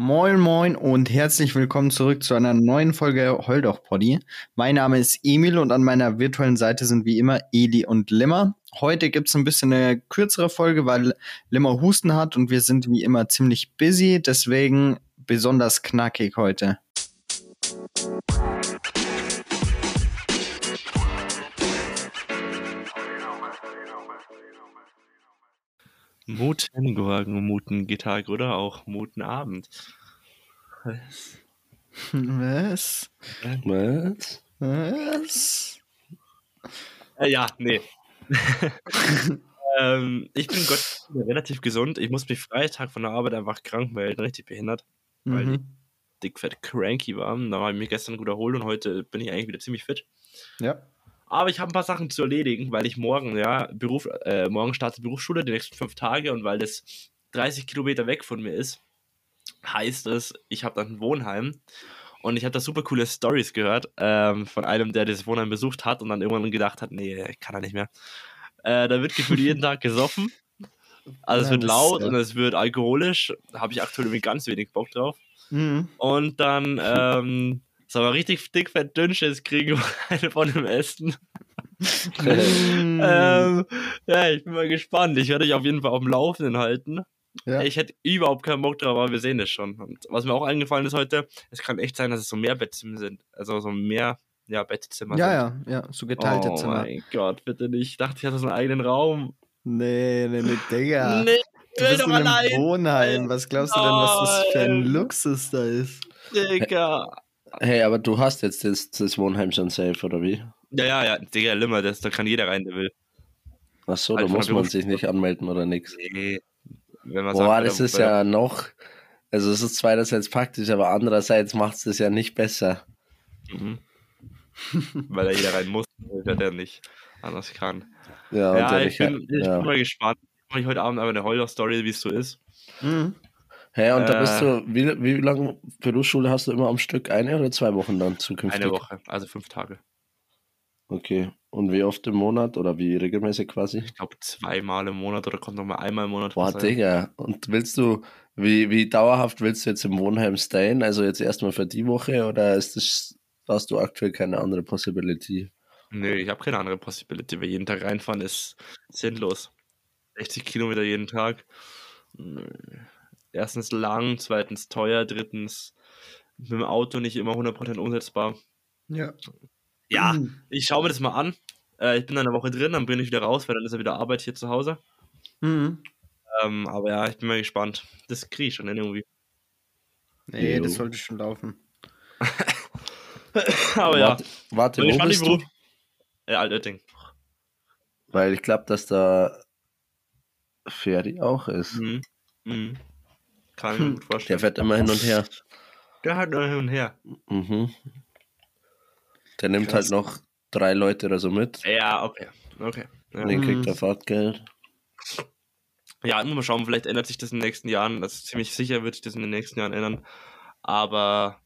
Moin Moin und herzlich willkommen zurück zu einer neuen Folge Holdoch Poddy. Mein Name ist Emil und an meiner virtuellen Seite sind wie immer Eli und Limmer. Heute gibt's ein bisschen eine kürzere Folge, weil Limmer Husten hat und wir sind wie immer ziemlich busy, deswegen besonders knackig heute. Muten Muten Gittag oder auch Muten Abend. Was? Was? Was? Was? Äh, ja, nee. ähm, ich bin Gott relativ gesund. Ich muss mich Freitag von der Arbeit einfach krank melden, richtig behindert, weil Mhm. ich dickfett cranky war. Da habe ich mich gestern gut erholt und heute bin ich eigentlich wieder ziemlich fit. Ja. Aber ich habe ein paar Sachen zu erledigen, weil ich morgen, ja, Beruf, äh, morgen starte Berufsschule, die nächsten fünf Tage und weil das 30 Kilometer weg von mir ist, heißt es, ich habe dann ein Wohnheim und ich habe da super coole Stories gehört ähm, von einem, der dieses Wohnheim besucht hat und dann irgendwann gedacht hat, nee, kann er nicht mehr. Äh, da wird gefühlt jeden Tag gesoffen. Also es wird laut und es wird alkoholisch. Da habe ich aktuell irgendwie ganz wenig Bock drauf. Mhm. Und dann ähm, soll man richtig dick, fett, dünnsches kriegen, eine von dem Essen. Mhm. Ähm, ja, ich bin mal gespannt. Ich werde euch auf jeden Fall auf dem Laufenden halten. ja. Ich hätte überhaupt keinen Bock drauf, aber wir sehen es schon. Und was mir auch eingefallen ist heute, es kann echt sein, dass es so mehr Bettzimmer sind. Also so mehr ja, Bettzimmer ja, sind. ja, ja, so geteilte oh Zimmer. mein Gott, bitte nicht. Ich dachte, ich hatte so einen eigenen Raum. Nee, nee, nee, Digga. Nee, Du bist in einem allein. Wohnheim. Was glaubst du denn, was das für ein. Luxus da ist? Digga. Hey, aber du hast jetzt das, das Wohnheim schon safe, oder wie? Ja, ja, ja, Digga, Limmer, das, da kann jeder rein, der will. Ach so, Halt da von muss der man sich nicht anmelden oder nichts. Nee. Wenn man Boah, sagt, das ist der- ja noch, also es ist zweinerseits praktisch, aber andererseits macht es das ja nicht besser. Mhm. Weil da jeder rein muss, weil der nicht anders kann. Ja, und Ja, der ich, bin, ich ja. bin mal gespannt. Ich mache heute Abend aber eine Horror-Story, wie es so ist. Mhm. Hey, und da Äh. bist du, wie, wie lange Berufsschule hast du immer am Stück? Eine oder zwei Wochen dann zukünftig? Eine Woche, also fünf Tage. Okay. Und wie oft im Monat oder wie regelmäßig quasi? Ich glaube zweimal im Monat oder kommt noch mal einmal im Monat. Boah, Digga. Und willst du, wie, wie dauerhaft willst du jetzt im Wohnheim stayen? Also jetzt erstmal für die Woche oder ist das, hast du aktuell keine andere Possibility? Nö, ich habe keine andere Possibility, weil jeden Tag reinfahren ist sinnlos. 60 Kilometer jeden Tag. Nö. Erstens lang, zweitens teuer, drittens mit dem Auto nicht immer 100% umsetzbar. Ja. Ja, Mhm. ich schaue mir das mal an. Äh, ich bin dann eine Woche drin, dann bin ich wieder raus, weil dann ist ja wieder Arbeit hier zu Hause. Mhm. Ähm, aber ja, ich bin mal gespannt. Das kriege ich schon irgendwie. Nee, Jo. das sollte schon laufen. aber ja, Warte, warte bin wo bist du? Ja, Altötting. Weil ich glaube, dass da Ferdi auch ist. Mhm. Mhm. Kann ich mir gut Der vorstellen. fährt immer hin und her. Der hat nur hin und her. Mhm. Der nimmt Krass. halt noch drei Leute oder so mit. Ja, okay. Okay. Ja. Und den kriegt Mhm. er Fahrtgeld. Ja, nur mal schauen, vielleicht ändert sich das in den nächsten Jahren. Das ist ziemlich sicher, wird sich das in den nächsten Jahren ändern. Aber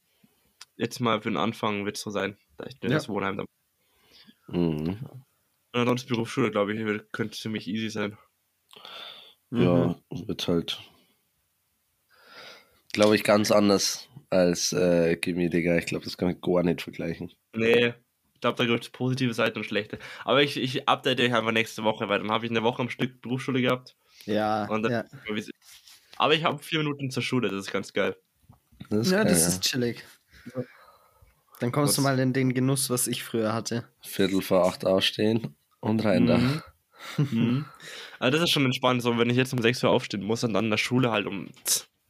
jetzt mal für den Anfang wird es so sein. Da ich mir Ja. das Wohnheim dann. Mhm. Und ansonsten Berufsschule, glaube ich, könnte ziemlich easy sein. Mhm. Ja, wird halt, glaube ich, ganz anders als äh, Gimmi, Digga. Ich glaube, das kann ich gar nicht vergleichen. Nee, ich glaube, da gibt es positive Seiten und schlechte. Aber ich, ich update euch einfach nächste Woche, weil dann habe ich eine Woche am Stück Berufsschule gehabt. Ja, Und dann, ja. Aber ich habe vier Minuten zur Schule, das ist ganz geil. Das ist ja, geil, das ja. ist chillig. Dann kommst du Was- mal in den Genuss, was ich früher hatte. Viertel vor acht aufstehen und rein da. Mhm. Mhm. Also das ist schon entspannt, so wenn ich jetzt um 6 Uhr aufstehen muss und dann in der Schule halt um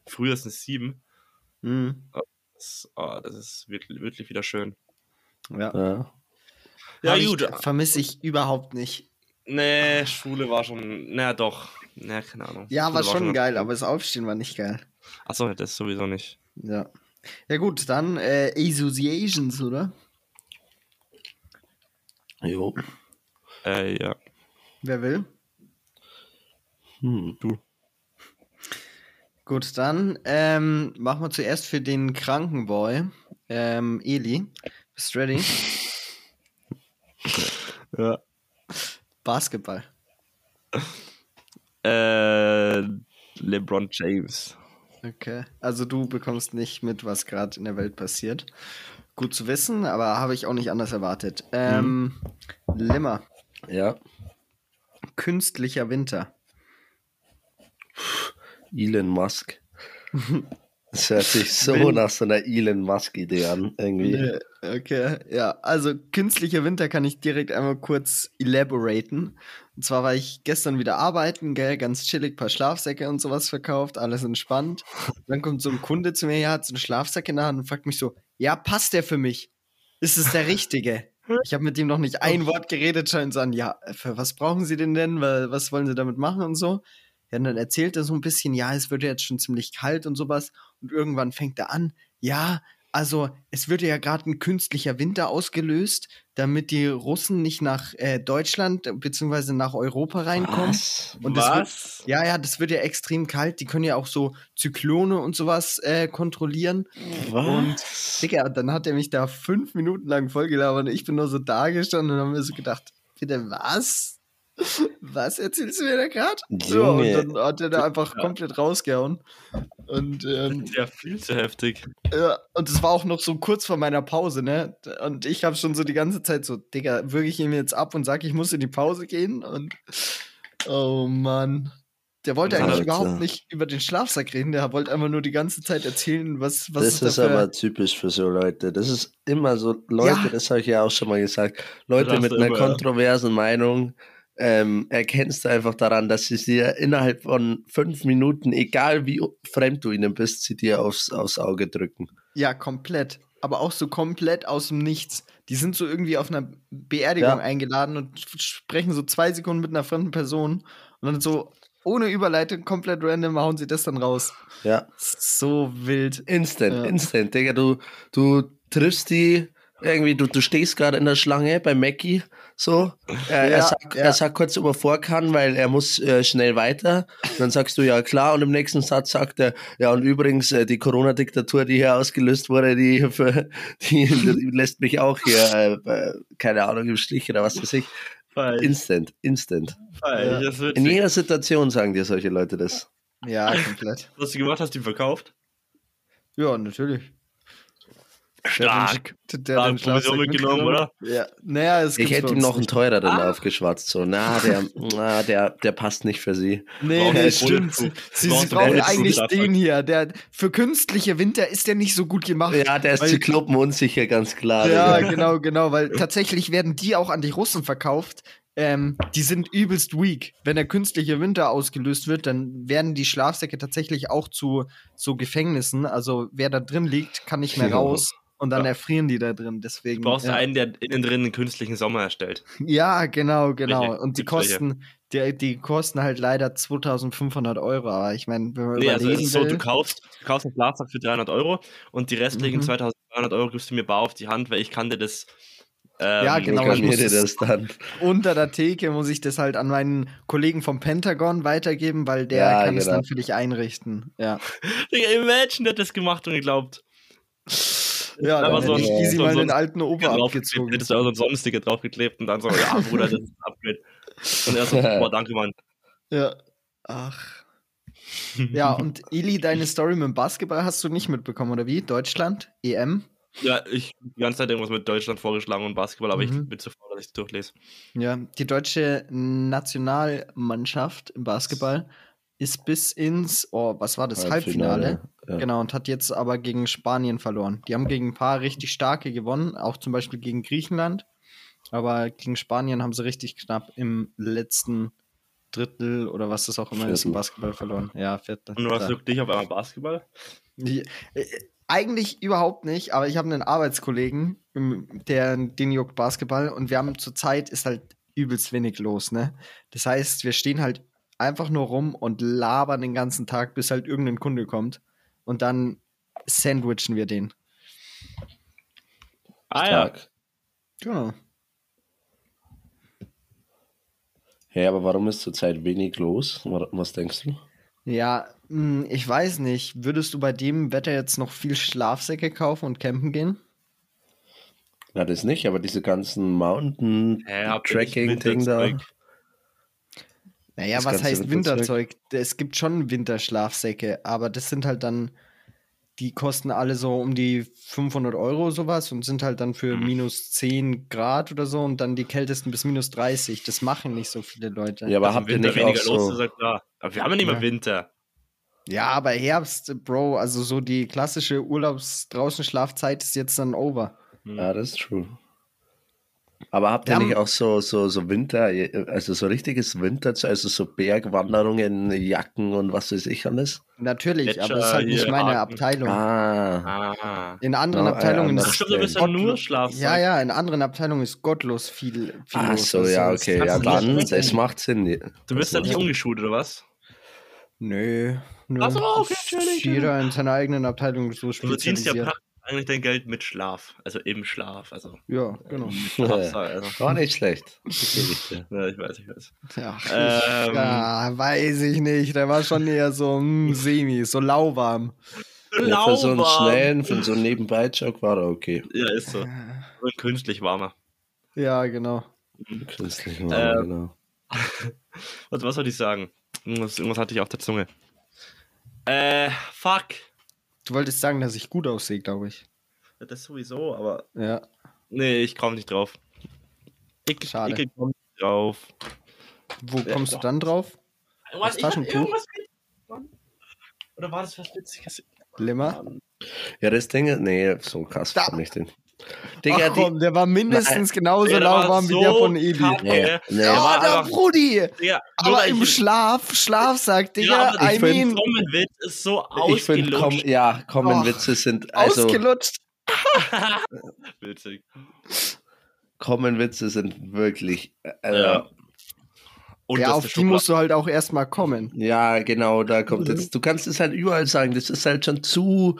frühestens 7. Mhm. Das, oh, das ist wirklich, wirklich wieder schön. Ja. Ja. Ja, ich- gut. Vermisse ich überhaupt nicht. Nee, Schule war schon, na doch. Na, keine Ahnung. Ja, Schule war schon geil, aber das Aufstehen war nicht geil. Achso, das sowieso nicht. Ja. Ja gut, dann äh, Associations, oder? Jo. Äh, ja. Wer will? Hm. Du. Gut, dann ähm, machen wir zuerst für den kranken Boy. Ähm, Eli, bist du ready? Ja. Basketball. Äh, LeBron James. Okay. Also du bekommst nicht mit, was gerade in der Welt passiert. Gut zu wissen, aber habe ich auch nicht anders erwartet. Ähm, Limmer, Ja. künstlicher Winter. Elon Musk. Das hört sich so Wind. nach so einer Elon Musk-Idee an, irgendwie. Okay, ja. Also künstlicher Winter kann ich direkt einmal kurz elaboraten. Und zwar war ich gestern wieder arbeiten, gell, ganz chillig, paar Schlafsäcke und sowas verkauft, alles entspannt. Dann kommt so ein Kunde zu mir, ja, hat so einen Schlafsack in der Hand und fragt mich so, ja, passt der für mich? Ist es der richtige? Ich habe mit ihm noch nicht ein Wort geredet, scheint so an, ja, für was brauchen Sie den denn? Was wollen Sie damit machen und so? Ja, und dann erzählt er so ein bisschen, ja, es wird ja jetzt schon ziemlich kalt und sowas. Und irgendwann fängt er an, ja, also es wird ja gerade ein künstlicher Winter ausgelöst, damit die Russen nicht nach äh, Deutschland bzw. nach Europa reinkommen. Was? Und das wird, Was? ja, ja, das wird ja extrem kalt. Die können ja auch so Zyklone und sowas äh, kontrollieren. Und Digga, dann hat er mich da fünf Minuten lang vollgelabert und ich bin nur so da gestanden und habe mir so gedacht, bitte was? Was erzählst du mir da gerade? Ja, und dann hat er da einfach komplett rausgehauen. Und, ähm, Ja, viel zu heftig. ja, und es war auch noch so kurz vor meiner Pause, ne? Und ich habe schon so die ganze Zeit so, Digga, würge ich ihm jetzt ab und sag, ich muss in die Pause gehen? Und oh Mann. Der wollte Was eigentlich er überhaupt nicht über den Schlafsack reden, der wollte einfach nur die ganze Zeit erzählen, was, was das ist da für- aber typisch für so Leute. Das ist immer so, Leute, Ja. das habe ich ja auch schon mal gesagt, Leute mit einer immer, ja. kontroversen Meinung ähm, erkennst du einfach daran, dass sie dir innerhalb von fünf Minuten, egal wie fremd du ihnen bist, sie dir aufs, aufs Auge drücken. Ja, komplett. Aber auch so komplett aus dem Nichts. Die sind so irgendwie auf einer Beerdigung Ja. eingeladen und sprechen so zwei Sekunden mit einer fremden Person und dann so ohne Überleitung, komplett random, hauen sie das dann raus. Ja, So wild. instant, Ja. instant, Digga, du, du triffst die irgendwie, du, du stehst gerade in der Schlange bei Mackie, so, er, Ja, er, sagt, ja. er sagt kurz, ob er vor kann, weil er muss äh, schnell weiter. Und dann sagst du, ja klar, und im nächsten Satz sagt er, ja und übrigens, äh, die Corona-Diktatur, die hier ausgelöst wurde, die, für, die, die lässt mich auch hier, äh, äh, keine Ahnung, im Stich oder was weiß ich. Fein, Instant, instant. Das wird In jeder Situation sagen dir solche Leute das. Ja, komplett. Was du gemacht hast, die verkauft? Ja, natürlich. Stark. Der, Da haben Provision mitgenommen, oder? Ja. Naja, es Ich hätte ihm noch einen teureren Ah. aufgeschwatzt, so, na, der, na, der, der passt nicht für sie. Nee, nee, wir stimmt. Sie, Brauchen sie wir brauchen eigentlich den hier. Der, für künstliche Winter ist der nicht so gut gemacht. Ja, der ist Weil- Zyklopen unsicher, ganz klar. Ja, Digga. genau, genau, weil tatsächlich werden die auch an die Russen verkauft. Ähm, die sind übelst weak. Wenn der künstliche Winter ausgelöst wird, dann werden die Schlafsäcke tatsächlich auch zu so Gefängnissen. Also wer da drin liegt, kann nicht mehr Ja. raus und dann Ja. erfrieren die da drin. Deswegen. Du brauchst ja. einen, der innen drin einen künstlichen Sommer erstellt. ja, genau, genau. Welche? Und die kosten, die, die kosten halt leider 2500 Euro. Aber ich meine, wenn man Nee, also es ist so, du kaufst, du kaufst einen Schlafsack für 300 Euro und die restlichen Mhm. 2200 Euro gibst du mir bar auf die Hand, weil ich kann dir das. Ähm, Ja, genau, ich muss dir das- dann? unter der Theke muss ich das halt an meinen Kollegen vom Pentagon weitergeben, weil der Ja, kann es genau. dann für dich einrichten. Ja. Imagine, der hat das gemacht und geglaubt. Ja, Aber so ein- easy so- mal so den ein alten draufgeklebt, abgezogen. hättest du auch so ein Sonnensticker draufgeklebt und dann so, ja, Bruder, das ist ein Upgrade. Und er so, boah, danke, Mann. Ja. Ach. Ja, und Eli, deine Story mit dem Basketball hast du nicht mitbekommen, oder wie? Deutschland? EM? Ja, ich die ganze Zeit irgendwas mit Deutschland vorgeschlagen und Basketball, aber Mhm. ich bin zu faul, dass ich es durchlese. Ja, die deutsche Nationalmannschaft im Basketball ist bis ins, oh, was war das, Halbfinale? Ja. Genau, und hat jetzt aber gegen Spanien verloren. Die haben gegen ein paar richtig starke gewonnen, auch zum Beispiel gegen Griechenland. Aber gegen Spanien haben sie richtig knapp im letzten Drittel oder was das auch immer ist im Viertel. Basketball verloren. Ja, Viertel. Und du hast klar. wirklich auf einmal Basketball? Die, äh, eigentlich überhaupt nicht, aber ich habe einen Arbeitskollegen, ähm, der den juckt Basketball und wir haben zurzeit ist halt übelst wenig los, ne? Das heißt, wir stehen halt einfach nur rum und labern den ganzen Tag, bis halt irgendein Kunde kommt und dann sandwichen wir den. Ah Stark. Genau. Hey, aber warum ist zurzeit wenig los? Wa- Was denkst du? Ja, mh, ich weiß nicht. Würdest du bei dem Wetter jetzt noch viel Schlafsäcke kaufen und campen gehen? Na, das nicht, aber diese ganzen Mountain-Tracking-Ding da. Naja, Das was heißt Winterzeug? Winterzeug? Es gibt schon Winterschlafsäcke, aber das sind halt dann, die kosten alle so um die 500 Euro sowas und sind halt dann für Mhm. minus 10 Grad oder so und dann die kältesten bis minus 30. Das machen nicht so viele Leute. Ja, aber im habt ihr Winter nicht auch weniger los so. ist, ja klar. Aber wir haben ja nicht mehr Ja. Winter. Ja, aber Herbst, Bro, also so die klassische Urlaubs-Draußen-Schlafzeit ist jetzt dann over. Hm. Ja, das ist true. Aber habt ihr Wir nicht auch so, so, so Winter, also so richtiges Winter, also so Bergwanderungen, Jacken und was weiß ich alles? Natürlich, aber das ist Gletscher, halt nicht meine Haken. Abteilung. Ah, Ah. In anderen Ja, äh, Abteilungen. Ach ist stimmt, du bist ja Gottlos- nur Schlafsack. Ja, ja, in anderen Abteilungen ist gottlos viel. viel Ach los. so, ja, okay, ja dann, es macht Sinn. Du bist ja nicht umgeschult, oder was? Nö. nö. Ach so, okay, chillig, Jeder in seiner eigenen Abteilung so Du verdienst ja spezialisiert. Eigentlich dein Geld mit Schlaf. Also im Schlaf. Also Ja, genau. Schlafsack, also. War nicht schlecht. Ja, ich weiß, ich weiß. Ja, Ähm. ja, weiß ich nicht. Der war schon eher so mm, semi, so lauwarm. Ja, für so einen schnellen, für so einen Nebenbei-Joke war er okay. Ja, ist so. Und künstlich warmer. Ja, genau. Künstlich war Ähm. genau. Was, was soll ich sagen? Irgendwas, irgendwas hatte ich auf der Zunge. Äh, fuck. Du wolltest sagen, dass ich gut aussehe, glaube ich. Ja, Das sowieso, aber. Ja. Nee, ich komme nicht drauf. Ich, Schade. Ich komme nicht drauf. Wo Ja, kommst doch. du dann drauf? Was, ich hab irgendwas Oder war das was Witziges? Limmer? Ja, das Ding ist, nee, so krass Da. fand ich den. Digga, Ach komm, der war mindestens genauso Ja, der war lauwarm wie so der von kacke. Nee, nee. Ja, war der Brudi! Digga, nur Aber im ich- Schlaf, Schlafsack, Ja, Digga, aber I ich find- mean, Trommelwitz ist so ich finde, komm, ausgelutscht. ja, kommen Och, Witze sind, also, ausgelutscht. Witzig. kommen Witze sind wirklich, äh, Ja. Und Ja, auf die musst du halt auch erstmal kommen. Ja, genau, da kommt jetzt. Du kannst es halt überall sagen. Das ist halt schon zu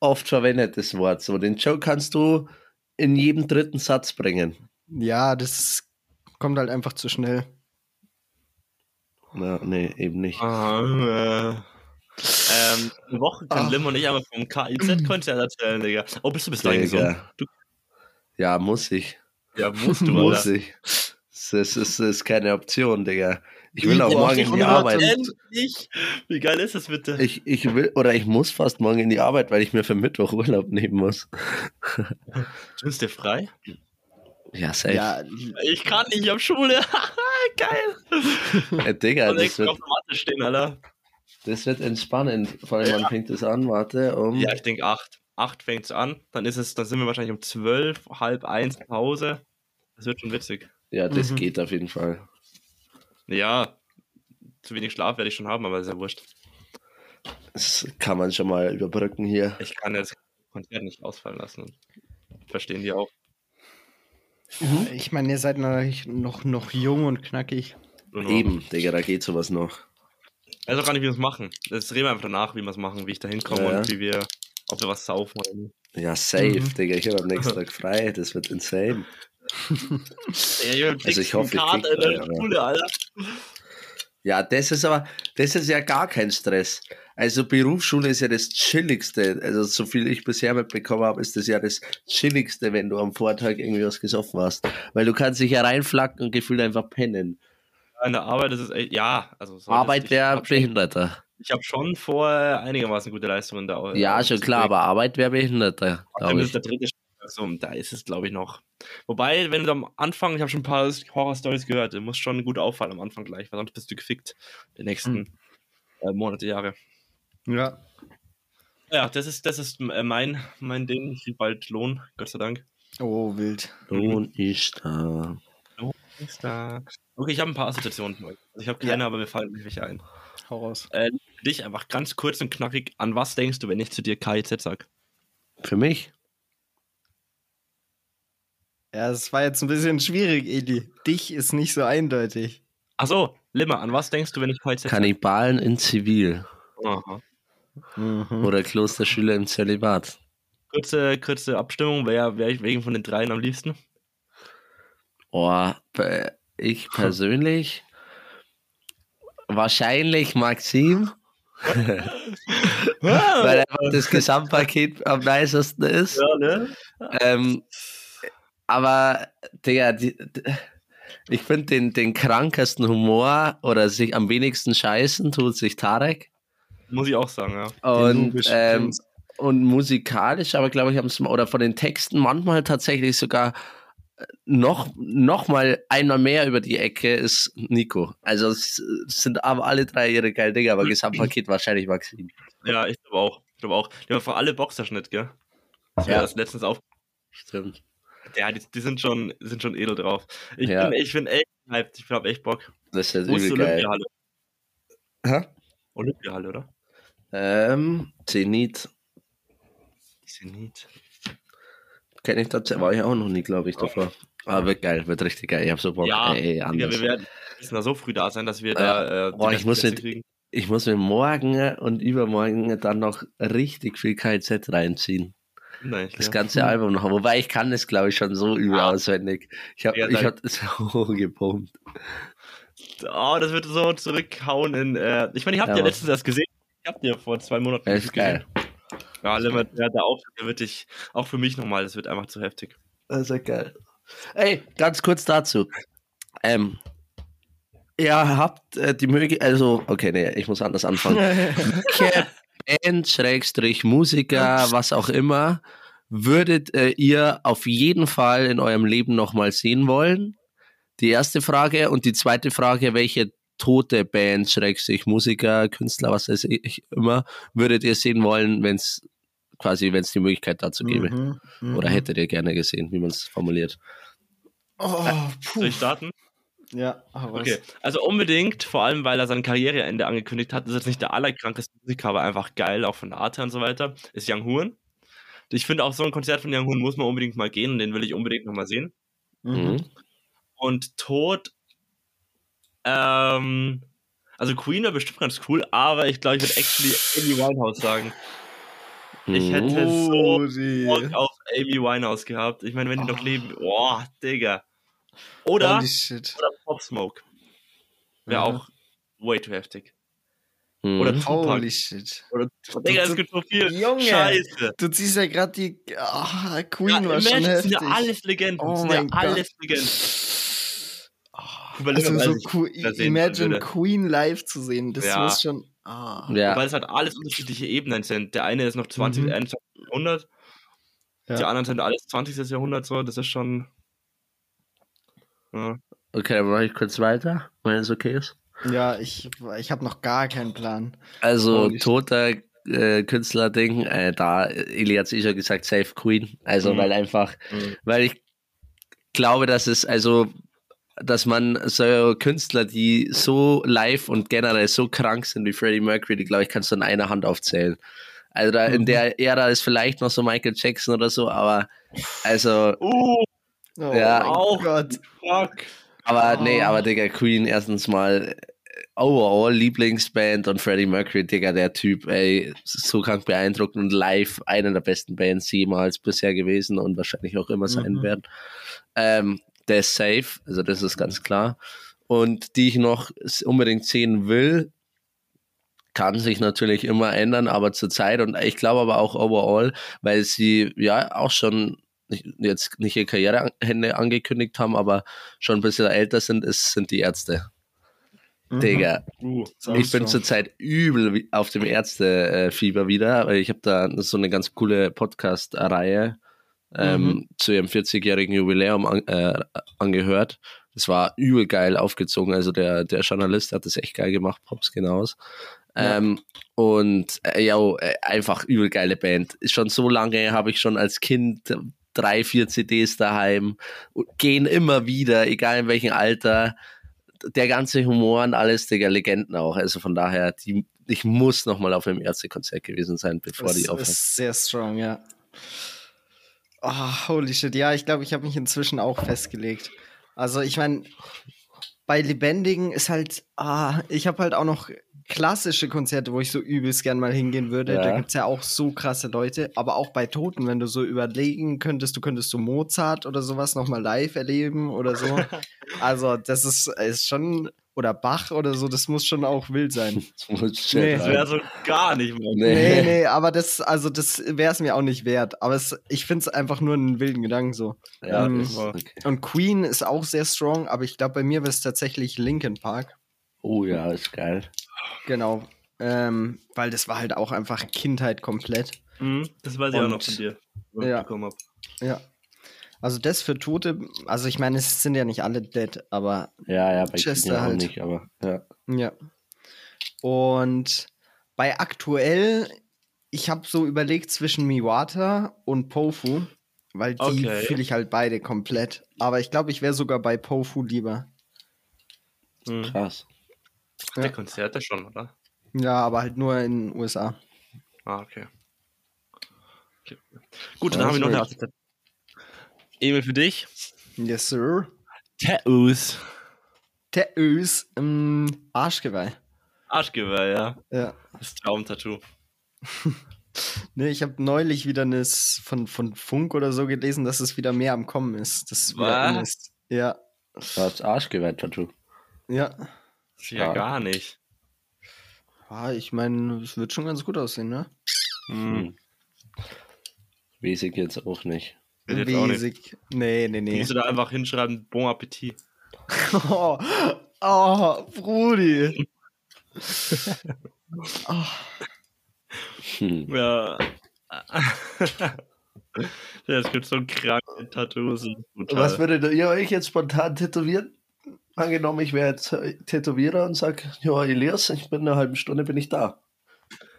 oft verwendetes Wort. So, den Joke kannst du in jedem dritten Satz bringen. Ja, das kommt halt einfach zu schnell. Na, nee, eben nicht. Ah, äh. ähm, eine Woche kann Ach. Lim und ich aber vom KIZ-Konzert erzählen, Digga. Oh, bist du bis dahin gesund? Digga. Du, Ja, muss ich. ja, musst du, muss ich. Das ist, das ist keine Option, Digga. Ich will auch Ja, morgen in die 100 Arbeit. Endlich! Wie geil ist das bitte? Ich, ich will, oder ich muss fast morgen in die Arbeit, weil ich mir für Mittwoch Urlaub nehmen muss. Du bist dir frei? Ja, safe. Ja, Ich kann nicht, ich hab Schule. geil. Äh, Digga, Und das wird, auf der Matte stehen, Alter. das wird entspannend. Vor allem, wann fängt das an? Warte, um. Ja, ich denke acht. Acht fängt's an. Dann ist es, dann sind wir wahrscheinlich um zwölf, halb eins Pause. Das wird schon witzig. Ja, das Mhm. geht auf jeden Fall. Ja, zu wenig Schlaf werde ich schon haben, aber ist ja wurscht. Das kann man schon mal überbrücken hier. Ich kann das Konzert nicht ausfallen lassen. Verstehen die auch. ich meine, ihr seid noch, noch, noch jung und knackig. Noch- Eben, Digga, da geht sowas noch. Ich weiß auch gar nicht, wie wir es machen. Das reden wir einfach danach, wie wir es machen, wie ich da hinkomme Ja, und ja. wie wir, ob wir was saufen oder nicht. Ja, safe, Mhm. Digga. Ich habe am nächsten Tag frei. Das wird insane. Ja, Also ich hoffe, ich Karte krieg in der Schule, Alter. Ja, das ist aber, das ist ja gar kein Stress. Also Berufsschule ist ja das Chilligste. Also so viel ich bisher mitbekommen habe, ist das ja das Chilligste, wenn du am Vortag irgendwie was gesoffen hast. Weil du kannst dich ja reinflacken und gefühlt einfach pennen. In der Arbeit ist es echt, ja, also Arbeit ich wäre Behinderter. ich hab schon vor einigermaßen gute Leistungen da. Ja, schon klar, aber Arbeit wäre Behinderter, glaube ist der dritte so, da ist es, glaube ich, noch. Wobei, wenn du am Anfang, ich habe schon ein paar Horror-Stories gehört, du musst schon gut auffallen am Anfang gleich, weil sonst bist du gefickt die nächsten Hm. äh, Monate, Jahre. Ja. Ja, das ist, das ist äh, mein, mein Ding. Ich krieg bald Lohn, Gott sei Dank. Oh, wild. Lohn ist da. Ist da. Okay, ich habe ein paar Assoziationen. Also ich habe keine, aber mir fallen nicht welche ein. Hau raus. Äh, für dich einfach ganz kurz und knackig, an was denkst du, wenn ich zu dir KIZ sag? Für mich? Ja, es war jetzt ein bisschen schwierig, Eli. Dich ist nicht so eindeutig. Achso, Limmer, an was denkst du, wenn ich sag? Kannibalen in Zivil. Aha. Mhm. Oder Klosterschüler im Zölibat. Kurze, kurze Abstimmung, wer wäre ich wegen von den dreien am liebsten? Oh, pe- ich persönlich wahrscheinlich Maxim, weil einfach das Gesamtpaket am nicesten ist. Ja, ne? Ähm, aber, Digga, die, d- Ich finde den, den krankesten Humor oder sich am wenigsten scheißen tut sich Tarek. Muss ich auch sagen, ja. Und, ähm, und musikalisch, aber glaube ich, haben es oder von den Texten manchmal tatsächlich sogar äh, noch, noch mal einmal mehr über die Ecke ist Nico. Also es sind aber alle drei ihre geil Dinge, aber Gesamtpaket wahrscheinlich Maxim. Ja, ich glaube auch. Ich glaube auch. Die haben vor alle Boxerschnitt, gell? Ich Ja. das letztens auf. Stimmt. Ja, die, die sind schon, sind schon edel drauf. Ich Ja. bin, ich bin echt hyped. Ich hab echt Bock. Das ist Wo ist die übel geil. Olympiahalle? Hä? Olympiahalle, oder? Ähm, Zenit. Zenit. Kenne ich tatsächlich, war ich auch noch nie, glaube ich, davor. Aber wird geil, wird richtig geil. Ich habe so Bock. Ja, ey, ey, wir werden müssen da so früh da sein, dass wir Ja. da äh, Boah, ich muss Plätze mit- kriegen. Ich muss mir morgen und übermorgen dann noch richtig viel KZ reinziehen. Nein, Das ja. ganze Album noch. Wobei ich kann das, glaube ich, schon so übel Ja. auswendig. Ich habe Ja, ich hab das so gepumpt. Oh, das wird so zurückhauen in. Äh, ich meine, ihr habt Ja, ja, letztens erst gesehen. Ich habt ja vor zwei Monaten. Das ist geil. Ja, Limmer, der, der Auftritt, der wird dich, auch für mich nochmal, das wird einfach zu heftig. Das ist ja geil. Ey, ganz kurz dazu. Ähm, ihr habt äh, die Möglichkeit, also, okay, nee, ich muss anders anfangen. Welche Band, Schrägstrich, Musiker, was auch immer, würdet äh, ihr auf jeden Fall in eurem Leben nochmal sehen wollen? Die erste Frage. Und die zweite Frage, welche tote Band, Schrägstrich, Musiker, Künstler, was weiß ich immer, würdet ihr sehen wollen, wenn es quasi, wenn es die Möglichkeit dazu gäbe? Mhm, mhm. Oder hättet ihr gerne gesehen, wie man es formuliert? Oh, Soll ich puh. starten? Ja, aber Okay, also unbedingt, vor allem weil er sein Karriereende angekündigt hat, ist jetzt nicht der allerkrankeste Musiker, aber einfach geil, auch von der Art her und so weiter, ist Young Horn. Ich finde auch so ein Konzert von Young Horn muss man unbedingt mal gehen und den will ich unbedingt nochmal sehen. Mhm. Und Tod, ähm, also Queen wäre bestimmt ganz cool, aber ich glaube, ich würde actually Amy Winehouse sagen. Ich hätte so. Bock auf Amy Winehouse gehabt. Ich meine, wenn die noch Oh. leben, boah, Digga. Oder, Holy shit. oder Pop Smoke. Wäre Ja. auch way too heftig. Mhm. Oder Tupac. Holy shit. Oder, Digga, es gibt so viel. Junge. Scheiße. Du ziehst ja gerade die. Ah, Queen Ja, war schon heftig. sind ja alles Legenden. Oh das sind mein ja alles Legenden. Überleg Also so sehen Imagine. Queen live zu sehen, das Ja. muss schon. Ah. ja. Weil es halt alles unterschiedliche Ebenen sind. Der eine ist noch 20. Mhm. 21. Jahrhundert, Ja. die anderen sind alles 20. Jahrhundert so. Das ist schon. Ja. Okay, dann mache ich kurz weiter, wenn es okay ist. Ja, ich, ich habe noch gar keinen Plan. Also, shit. toter äh, Künstler-Ding, äh, da, Eli hat es eh schon gesagt, Safe Queen. Also, Mhm. weil einfach, Mhm. weil ich glaube, dass es, also, dass man so Künstler, die so live und generell so krank sind wie Freddie Mercury, die glaube ich, kannst du in einer Hand aufzählen. Also da in Mhm. der Ära ist vielleicht noch so Michael Jackson oder so, aber also, Uh, Oh Ja, auch. Gott. fuck. aber Oh. nee, aber Digga, Queen erstens mal äh, overall Lieblingsband und Freddie Mercury, Digga, der Typ, ey, so krank beeindruckend und live eine der besten Bands jemals bisher gewesen und wahrscheinlich auch immer sein Mhm. werden. Ähm, der ist safe, also das ist ganz klar. Und die ich noch unbedingt sehen will, kann sich natürlich immer ändern, aber zur Zeit und ich glaube aber auch overall, weil sie ja auch schon nicht, jetzt nicht ihre Karrierehände angekündigt haben, aber schon ein bisschen älter sind, ist, sind die Ärzte. Mhm. Digga, Uh, ich bin zurzeit übel auf dem Ärzte-Fieber wieder, weil ich habe da so eine ganz coole Podcast-Reihe ähm, Mhm. zu ihrem 40-jährigen Jubiläum an, äh, angehört. Das war übel geil aufgezogen. Also der, der Journalist hat das echt geil gemacht, Pops hinaus. Ja. Ähm, und äh, ja, äh, einfach übel geile Band. Schon so lange habe ich schon als Kind drei, vier CDs daheim, gehen immer wieder, egal in welchem Alter. Der ganze Humor und alles, Digga, Legenden auch. Also von daher, die, ich muss nochmal auf einem Ärztekonzert gewesen sein, bevor Das die aufhören. ist sehr strong, ja. Oh, holy shit. Ja, ich glaube, ich habe mich inzwischen auch festgelegt. Also, ich meine, bei Lebendigen ist halt, ah, ich habe halt auch noch klassische Konzerte, wo ich so übelst gern mal hingehen würde. Ja. Da gibt es ja auch so krasse Leute. Aber auch bei Toten, wenn du so überlegen könntest, du könntest so Mozart oder sowas nochmal live erleben oder so. also, das ist, ist schon. oder Bach oder so, das muss schon auch wild sein. Das muss Nee, Das wäre so gar nicht mehr. Nee. Nee, nee, aber das, also das wäre es mir auch nicht wert. Aber es, ich finde es einfach nur einen wilden Gedanken so. Ja, Ähm, das, okay. Und Queen ist auch sehr strong, aber ich glaube, bei mir wäre es tatsächlich Linkin Park. Oh ja, ist geil. Genau. Ähm, weil das war halt auch einfach Kindheit komplett. Mhm, das weiß ich auch noch Und- von dir. was ja. ich bekommen. Ja. Also das für Tote, also ich meine, es sind ja nicht alle dead, aber Ja, ja, bei Chester halt. nicht, aber ja. ja. Und bei aktuell, ich habe so überlegt zwischen Miwata und Pofu, weil die Okay. fühle ich halt beide komplett. Aber ich glaube, ich wäre sogar bei Pofu lieber. Mhm. Krass. Ja. Der Konzerte schon, oder? Ja, aber halt nur in den USA. Ah, okay. okay. Gut, dann Ja, haben wir noch eine Assistent. Emil für dich. Yes, sir. Tattoos. Tattoos im Arschgeweih. Arschgeweih, ja. Ja. Das Traumtattoo. Nee, ich habe neulich wieder eines von, von Funk oder so gelesen, dass es wieder mehr am Kommen ist. Das Was? ist. Ja. Das Arschgeweih-Tattoo. Ja. Das ist ja Ja. gar nicht. Ja, ich meine, es wird schon ganz gut aussehen, ne? Hm. Weiß ich jetzt auch nicht. Basic. Nee, nee, Du nee. musst du da einfach hinschreiben, Bon Appetit. Oh, oh Brudi. oh, Hm. Ja. es gibt so kranke Tattoos. Was würdet ihr euch jetzt spontan tätowieren? Angenommen, ich wäre jetzt Tätowierer und sag, ja, Elias, ich bin in einer halben Stunde bin ich da.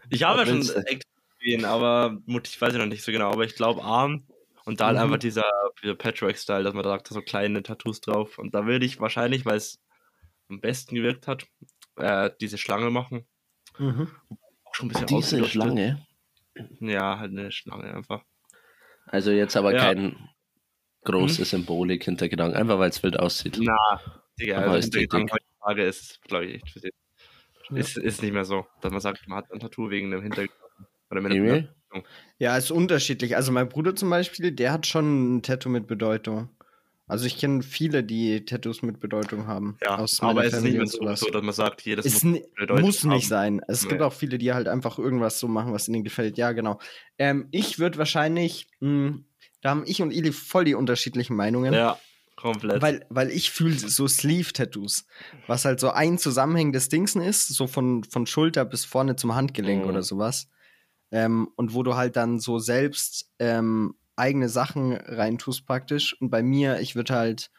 Ich habe ja schon echt gesehen, aber Motiv weiß ich noch nicht so genau. Aber ich glaube Arm und da halt Mhm. einfach dieser, dieser Patchwork-Style, dass man da sagt, so kleine Tattoos drauf. Und da würde ich wahrscheinlich, weil es am besten gewirkt hat, äh, diese Schlange machen. mhm. Auch schon ein bisschen Diese. Schlange. Ja, halt eine Schlange einfach. Also jetzt aber Ja. kein große Symbolik hinter Gedanken, einfach weil es wild aussieht. Na, Digga, Aber also ist dick. heutzutage ist es, glaube ich, echt für sie. Ist, ist nicht mehr so, dass man sagt, man hat ein Tattoo wegen dem Hintergrund. Oder mit einem Emil? Ja, ist unterschiedlich. Also mein Bruder zum Beispiel, der hat schon ein Tattoo mit Bedeutung. Also ich kenne viele, die Tattoos mit Bedeutung haben. Ja, aus aber es ist nicht mehr so, so, dass man sagt, jedes Es muss Bedeutung muss nicht haben. sein. Es gibt Nee. auch viele, die halt einfach irgendwas so machen, was ihnen gefällt. Ja, genau. Ähm, ich würde wahrscheinlich, mh, da haben ich und Ili voll die unterschiedlichen Meinungen. Ja, komplett. Weil, weil ich fühle so Sleeve-Tattoos, was halt so ein zusammenhängendes Dingsen ist, so von, von Schulter bis vorne zum Handgelenk Mhm. oder sowas. Ähm, und wo du halt dann so selbst ähm, eigene Sachen reintust praktisch. Und bei mir, ich würde halt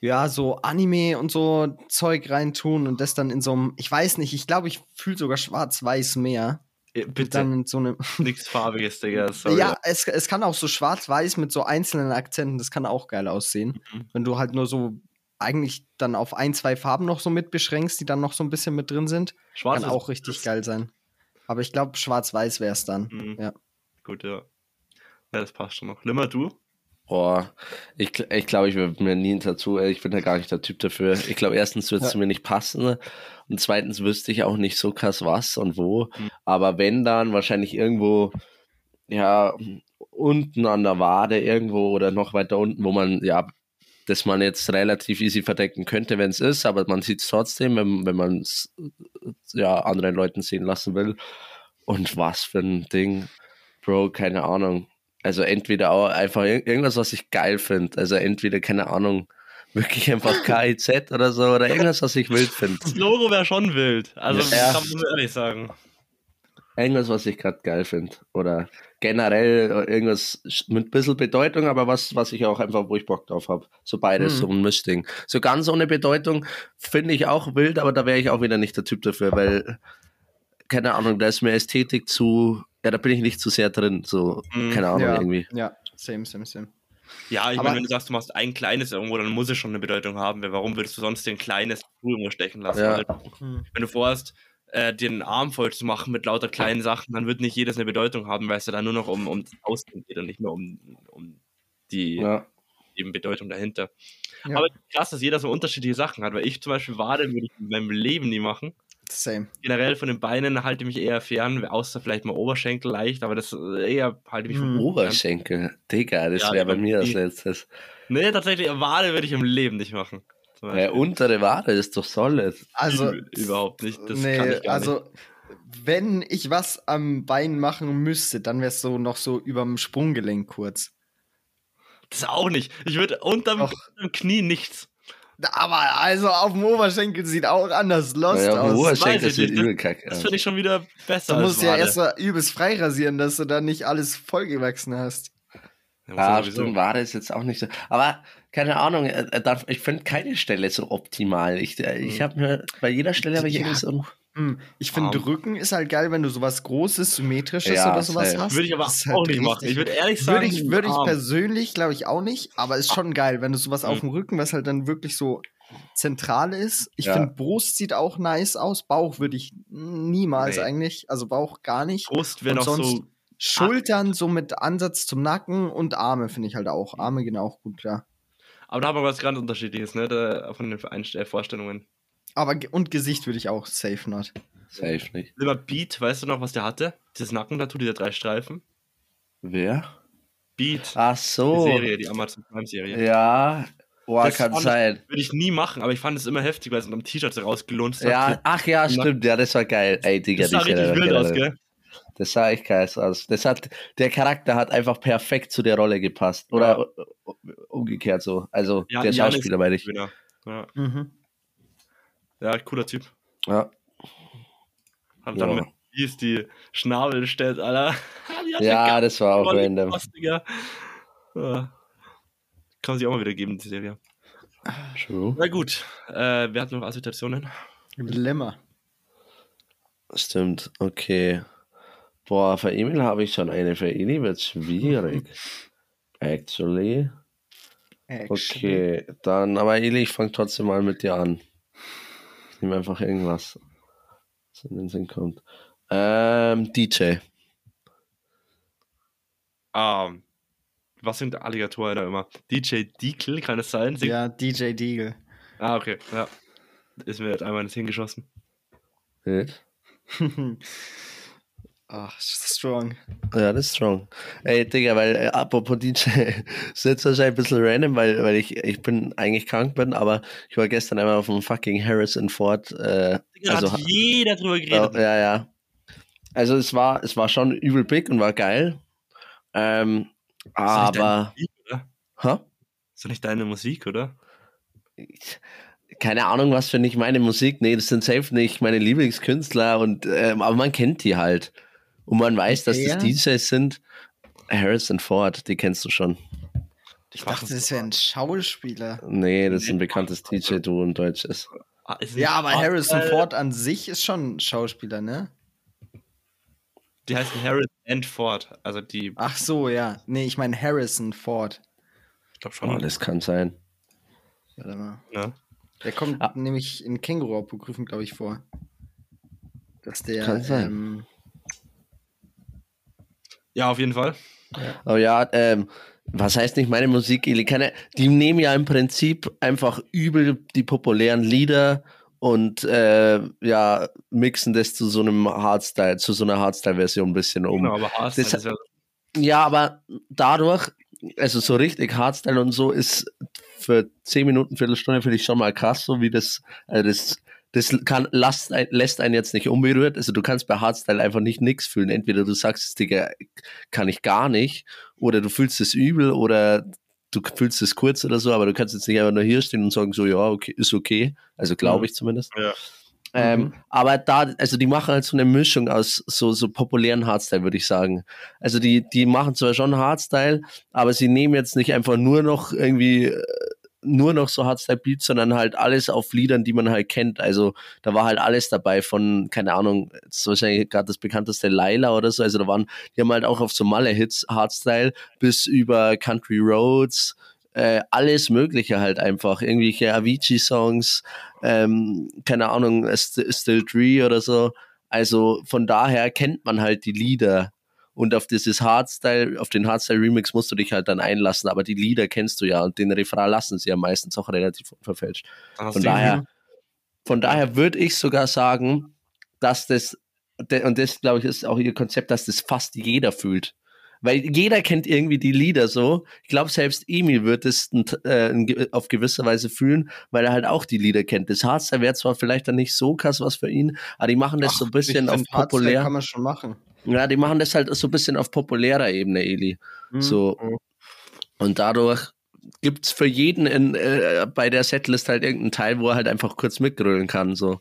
ja so Anime und so Zeug reintun und das dann in so einem, ich weiß nicht, ich glaube, ich fühle sogar schwarz-weiß mehr. Ja, Und Bitte, dann so einem, nichts Farbiges, Digga. Sorry. ja, es, es kann auch so schwarz-weiß mit so einzelnen Akzenten, das kann auch geil aussehen. Mhm. Wenn du halt nur so eigentlich dann auf ein, zwei Farben noch so mit beschränkst, die dann noch so ein bisschen mit drin sind, Schwarz kann auch richtig geil sein. Aber ich glaube, schwarz-weiß wäre es dann. Mhm. Ja. Gut, ja. Ja, das passt schon noch. Limmer, du? Boah, ich, ich glaube, ich würde mir nie Tattoo, äh, ich bin da gar nicht der Typ dafür. Ich glaube, erstens würde es Ja. mir nicht passen und zweitens wüsste ich auch nicht so krass was und wo. Mhm. Aber wenn dann, wahrscheinlich irgendwo, ja, unten an der Wade irgendwo oder noch weiter unten, wo man, ja, das man jetzt relativ easy verdecken könnte, wenn es ist, aber man sieht es trotzdem, wenn, wenn man es ja, anderen Leuten sehen lassen will. Und was für ein Ding, Bro, keine Ahnung. Also entweder auch einfach ir- irgendwas, was ich geil finde. Also entweder, keine Ahnung, wirklich einfach KIZ oder so oder irgendwas, was ich wild finde. Das Logo wäre schon wild. Also, Ja. kann man ehrlich sagen. Irgendwas, was ich gerade geil finde. Oder generell irgendwas mit ein bisschen Bedeutung, aber was, was ich auch einfach, wo ich Bock drauf habe. So beides, Mhm. so ein Mischding. So ganz ohne Bedeutung finde ich auch wild, aber da wäre ich auch wieder nicht der Typ dafür, weil, keine Ahnung, da ist mir Ästhetik zu, ja, da bin ich nicht zu sehr drin. So, Mhm. keine Ahnung, ja. irgendwie. Ja, same, same, same. Ja, ich meine, wenn du sagst, du machst ein kleines irgendwo, dann muss es schon eine Bedeutung haben. weil Warum würdest du sonst dir ein kleines irgendwo stechen lassen? Ja. Weil, wenn du vorhast, äh, einen Arm voll zu machen mit lauter kleinen Sachen, dann wird nicht jedes eine Bedeutung haben, weil es ja dann nur noch um, um das Aussehen geht und nicht mehr um, um die Ja. eben Bedeutung dahinter. Ja. Aber krass, dass jeder so unterschiedliche Sachen hat, weil ich zum Beispiel Wade würde ich in meinem Leben nie machen. Same. Generell von den Beinen halte ich mich eher fern, außer vielleicht mal Oberschenkel leicht, aber das äh, eher halte ich mich vom Oberschenkel. Digga, das Ja, wäre bei mir als die- letztes. Nee, tatsächlich, Wade würde ich im Leben nicht machen. Ja, untere Wade ist doch solid. Also, überhaupt nicht. Das nee, kann ich gar also, nicht. wenn ich was am Bein machen müsste, dann wäre es so noch so überm Sprunggelenk kurz. Das auch nicht. Ich würde unterm, unterm Knie nichts. Aber also auf dem Oberschenkel sieht auch anders lost Naja, aus. weiß schenkt ich das sieht übel kacke Das aus. finde ich schon wieder besser. Du musst als ja erst mal übelst frei rasieren, dass du da nicht alles vollgewachsen hast. Ja, Ja, sowieso. stimmt, Wade ist jetzt auch nicht so. Aber keine Ahnung, äh, äh, ich finde keine Stelle so optimal. Ich, äh, ich Mhm. habe mir bei jeder Stelle habe ich Ja. irgendwie so Hm, Ich finde, Arm. Rücken ist halt geil, wenn du sowas Großes, Symmetrisches Ja, oder sowas safe. hast. Würde ich aber auch halt nicht machen. Ich würde ehrlich sagen, Würde ich, würde ich Arm. persönlich, glaube ich, auch nicht, aber ist schon geil, wenn du sowas auf Mhm. dem Rücken, was halt dann wirklich so zentral ist. Ich Ja. finde, Brust sieht auch nice aus. Bauch würde ich niemals Nee. eigentlich, also Bauch gar nicht. Brust wäre noch sonst- so. Schultern so mit Ansatz zum Nacken und Arme finde ich halt auch. Arme gehen auch gut, klar. Aber da haben wir was ganz Unterschiedliches, ne? Da, von den äh, Vorstellungen. Aber und Gesicht würde ich auch safe not. Safe nicht. Lieber Beat, weißt du noch, was der hatte? Dieses Nackentattoo, diese drei Streifen. Wer? Beat. Ach Die so. Serie, die Amazon Prime Serie. Ja. Boah, Das kann fand sein. Würde ich nie machen, aber ich fand es immer heftig, weil es unter dem T-Shirt so rausgelunzt Ja, hat. ach ja, stimmt. Ja, das war geil. Ey, Digga, Das sah die richtig wild aus, gell? Das sah echt geil aus. Das hat, der Charakter hat einfach perfekt zu der Rolle gepasst. Oder umgekehrt so. Also Ja, der Schauspieler, meine ich. Ja. Mhm. Ja, cooler Typ. Ja. Hat dann Ja. mit wie ist die Schnabel stellt, Alter. Ja, das war auch random. Digga. Ja. Kann man sich auch mal wieder geben, die Serie. True. Na gut, äh, wer hat noch Assoziationen? Lemmer. Stimmt, okay. Boah, für Emil habe ich schon eine. Für Eli wird schwierig. Actually. Okay, dann, aber Eli, ich fange trotzdem mal mit dir an. Ich nehme einfach irgendwas, was in den Sinn kommt. Ähm, DJ. Ähm, was sind Alligatoren da immer? DJ Deacle, kann es sein? Singt- Ja, DJ Deagle. Ah, okay, ja. Ist mir jetzt einmal ins Hingeschossen. Nicht? Ach, strong. Ja, das ist strong. Ey, Digga, weil, äh, apropos DJ, ist jetzt wahrscheinlich ein bisschen random, weil, weil ich, ich bin eigentlich krank bin, aber ich war gestern einmal auf dem fucking Harrison Ford, äh, Da also, hat jeder drüber ja, geredet. ja, ja. Also es war, es war schon übel big und war geil. Ähm, Ist aber, Musik, hä? Ist doch nicht deine Musik, oder? keine Ahnung, was für nicht meine Musik. Nee, das sind safe nicht meine Lieblingskünstler und ähm, aber man kennt die halt. Und man weiß, dass Wer? das DJs sind. Harrison Ford, die kennst du schon. Ich dachte, das wäre ein Schauspieler. Nee, das ist ein bekanntes DJ-Duo in Deutsch ist. Ah, Ja, aber Harrison Ford an sich ist schon ein Schauspieler, ne? Die heißen Harrison and Ford. Also die, Ach so, ja. Nee, ich meine Harrison Ford. ich glaube schon. Oh, das kann sein. Warte mal. ne? Der kommt Ah. nämlich in Känguru-Apokryphen, glaube ich, vor. Dass der. Kann sein. Ähm, Ja, auf jeden Fall. Aber ja, ähm, was heißt nicht meine Musik? Die nehmen ja im Prinzip einfach übel die populären Lieder und äh, ja, mixen das zu so einem Hardstyle, zu so einer Hardstyle-Version ein bisschen um. Genau, aber Hardstyle Das- ist ja, Ja, aber dadurch, also so richtig Hardstyle und so ist für 10 Minuten, Viertelstunde finde ich schon mal krass, so wie das, also das, das kann, lässt, ein, lässt einen jetzt nicht unberührt. Also du kannst bei Hardstyle einfach nicht nix fühlen. Entweder du sagst, Digga, kann ich gar nicht, oder du fühlst es übel, oder du fühlst es kurz oder so, aber du kannst jetzt nicht einfach nur hier stehen und sagen, so, ja, okay, ist okay. Also glaube Mhm. ich zumindest. Ja. Ähm, Mhm. Aber da, also die machen halt so eine Mischung aus so, so populären Hardstyle, würde ich sagen. Also die, die machen zwar schon Hardstyle, aber sie nehmen jetzt nicht einfach nur noch irgendwie äh, nur noch so Hardstyle-Beats, sondern halt alles auf Liedern, die man halt kennt. Also da war halt alles dabei von, keine Ahnung, ist wahrscheinlich gerade das bekannteste Laila oder so. Also da waren, die haben halt auch auf so Malle-Hits Hardstyle bis über Country Roads, äh, alles Mögliche halt einfach. Irgendwelche Avicii-Songs, ähm, keine Ahnung, St Still Tree oder so. Also von daher kennt man halt die Lieder. Und auf dieses Hardstyle, auf den Hardstyle-Remix musst du dich halt dann einlassen, aber die Lieder kennst du ja und den Refrain lassen sie ja meistens auch relativ unverfälscht. Hast Von daher, von daher würde ich sogar sagen, dass das, und das glaube ich ist auch ihr Konzept, dass das fast jeder fühlt. Weil jeder kennt irgendwie die Lieder so. Ich glaube, selbst Emil wird es äh, auf gewisse Weise fühlen, weil er halt auch die Lieder kennt. Das Hardstyle wäre zwar vielleicht dann nicht so krass was für ihn, aber die machen das Ach, so ein bisschen auf populär. kann man schon machen. Ja, die machen das halt so ein bisschen auf populärer Ebene, Eli. Mhm. So. Und dadurch gibt es für jeden in, äh, bei der Setlist halt irgendeinen Teil, wo er halt einfach kurz mitgrölen kann. So.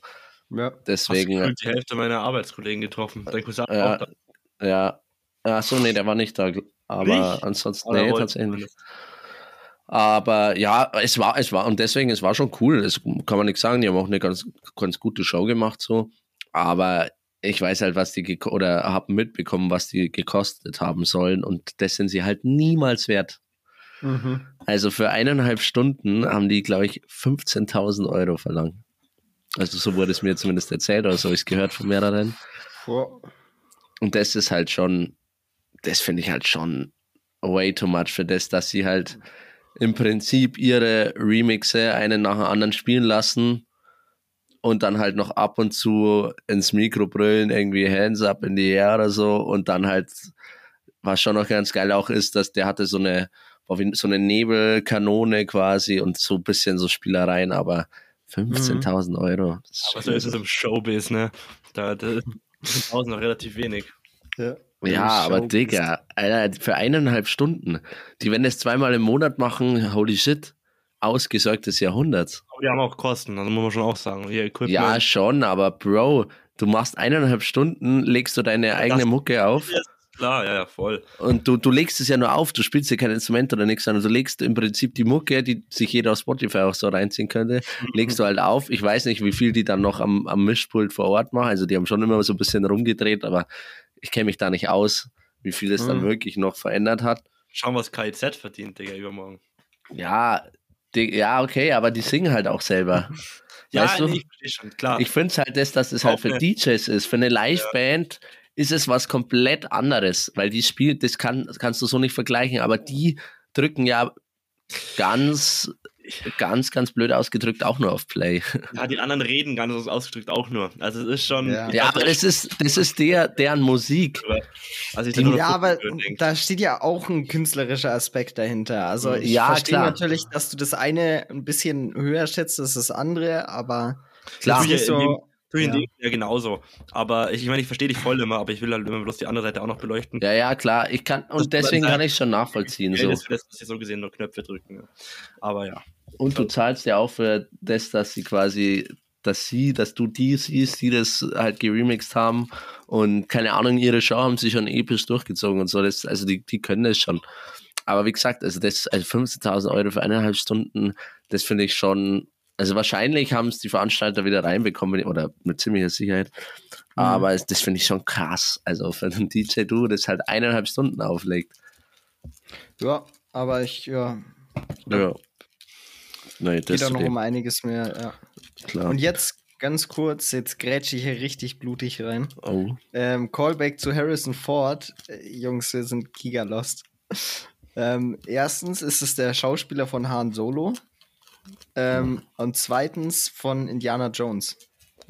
Ja. Deswegen. Hast du die Hälfte meiner Arbeitskollegen getroffen. Dein Cousin ja, auch da. Ja. Achso, nee, der war nicht da. Aber nicht? ansonsten, nee, tatsächlich nicht. Aber ja, es war, es war, und deswegen, es war schon cool. Das kann man nicht sagen. Die haben auch eine ganz, ganz gute Show gemacht, so. Aber ich weiß halt, was die, oder habe mitbekommen, was die gekostet haben sollen. Und das sind sie halt niemals wert. Mhm. Also für eineinhalb Stunden haben die, glaube ich, 15.000 Euro verlangt. Also so wurde es mir zumindest erzählt oder so habe ich es gehört von mehreren. Ja. Und das ist halt schon, das finde ich halt schon way too much für das, dass sie halt im Prinzip ihre Remixe einen nach dem anderen spielen lassen und dann halt noch ab und zu ins Mikro brüllen, irgendwie Hands up in die Air oder so und dann halt, was schon noch ganz geil auch ist, dass der hatte so eine so eine Nebelkanone quasi und so ein bisschen so Spielereien, aber 15.000 mhm. Euro. Aber so ist es im Showbiz, ne? Da, da sind 1000 noch relativ wenig. Ja. Ja, aber Digga, Alter, für eineinhalb Stunden. Die, wenn das zweimal im Monat machen, holy shit, ausgesorgtes Jahrhundert. Aber die haben auch Kosten, also muss man schon auch sagen. Hier, ja, schon, aber Bro, du machst eineinhalb Stunden, legst du deine eigene Mucke auf. Klar, ja, ja, voll. Und du, du legst es ja nur auf, du spielst ja kein Instrument oder nichts, sondern du legst im Prinzip die Mucke, die sich jeder auf Spotify auch so reinziehen könnte, mhm. legst du halt auf. Ich weiß nicht, wie viel die dann noch am, am Mischpult vor Ort machen. Also die haben schon immer so ein bisschen rumgedreht, aber ich kenne mich da nicht aus, wie viel es mhm. dann wirklich noch verändert hat. Schauen, was KIZ verdient, Digga, übermorgen. Ja, die, ja, okay, aber die singen halt auch selber. ja, weißt du? nee, ich schon, klar. Ich finde es halt das, dass es halt für DJs ist. Für eine Liveband ja ist es was komplett anderes, weil die spielt, das kann, kannst du so nicht vergleichen, aber die drücken ja ganz, ganz, ganz blöd ausgedrückt auch nur auf Play. Ja, die anderen reden ganz ausgedrückt auch nur. Also es ist schon. Ja, ja aber das ist, das ist der, deren Musik. Also die, ja, aber da steht ja auch ein künstlerischer Aspekt dahinter. Also ich ja, verstehe klar. natürlich, dass du das eine ein bisschen höher schätzt als das andere, aber klar. Ist so, für ihn ja. ja genauso. Aber ich, ich meine, ich verstehe dich voll immer, aber ich will halt immer bloß die andere Seite auch noch beleuchten. Ja, ja, klar. Ich kann, und deswegen kann ich schon nachvollziehen. So. Ist das, dass sie so gesehen nur Knöpfe drücken. Aber ja. Und du zahlst ja auch für das, dass sie quasi, dass sie, dass du die siehst, die das halt geremixed haben und keine Ahnung, ihre Show haben sie schon episch durchgezogen und so. Das, also die, die können das schon. Aber wie gesagt, also das, also 15.000 Euro für eineinhalb Stunden, das finde ich schon also wahrscheinlich haben es die Veranstalter wieder reinbekommen oder mit ziemlicher Sicherheit. Mhm. Aber das finde ich schon krass. Also für einen DJ Du das halt eineinhalb Stunden auflegt. Ja, aber ich, ja. Ja. Nee, das geht da noch um einiges mehr, ja. Klar. Und jetzt ganz kurz, jetzt grätsche ich hier richtig blutig rein. Oh. Ähm, Callback zu Harrison Ford. Äh, Jungs, wir sind giga lost. ähm, erstens ist es der Schauspieler von Han Solo. Ähm, und zweitens von Indiana Jones.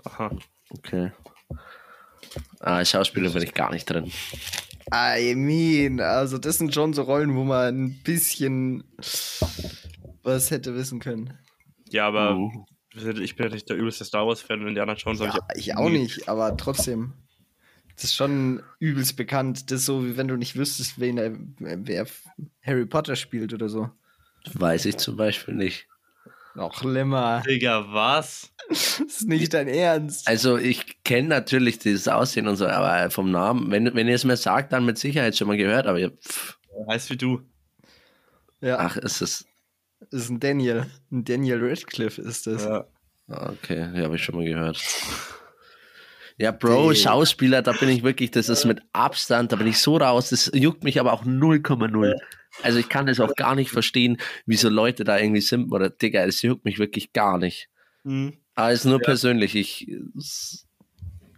Aha, okay. Ah, Schauspieler bin ich gar nicht drin. I mean, also das sind schon so Rollen, wo man ein bisschen was hätte wissen können. Ja, aber uh. ich bin ja nicht der übelste Star Wars-Fan und Indiana Jones ja, ich, ich auch nicht, aber trotzdem. Das ist schon übelst bekannt. Das ist so, wie wenn du nicht wüsstest, wen er, wer Harry Potter spielt oder so. Weiß ich zum Beispiel nicht. Noch schlimmer. Digga, was? Das ist nicht dein Ernst. Also ich kenne natürlich dieses Aussehen und so, aber vom Namen, wenn, wenn ihr es mir sagt, dann mit Sicherheit schon mal gehört, aber ihr, pff. Heißt wie du. Ja. Ach, ist es. Ist ein Daniel. Ein Daniel Radcliffe ist das. Ja. Okay, ja, habe ich schon mal gehört. Ja, Bro, Die. Schauspieler, da bin ich wirklich, das ist mit Abstand, da bin ich so raus, das juckt mich aber auch 0,0. Also ich kann das auch gar nicht verstehen, wieso Leute da irgendwie sind oder Digga, es juckt mich wirklich gar nicht. Mhm. Aber es ist nur ja. persönlich. Ich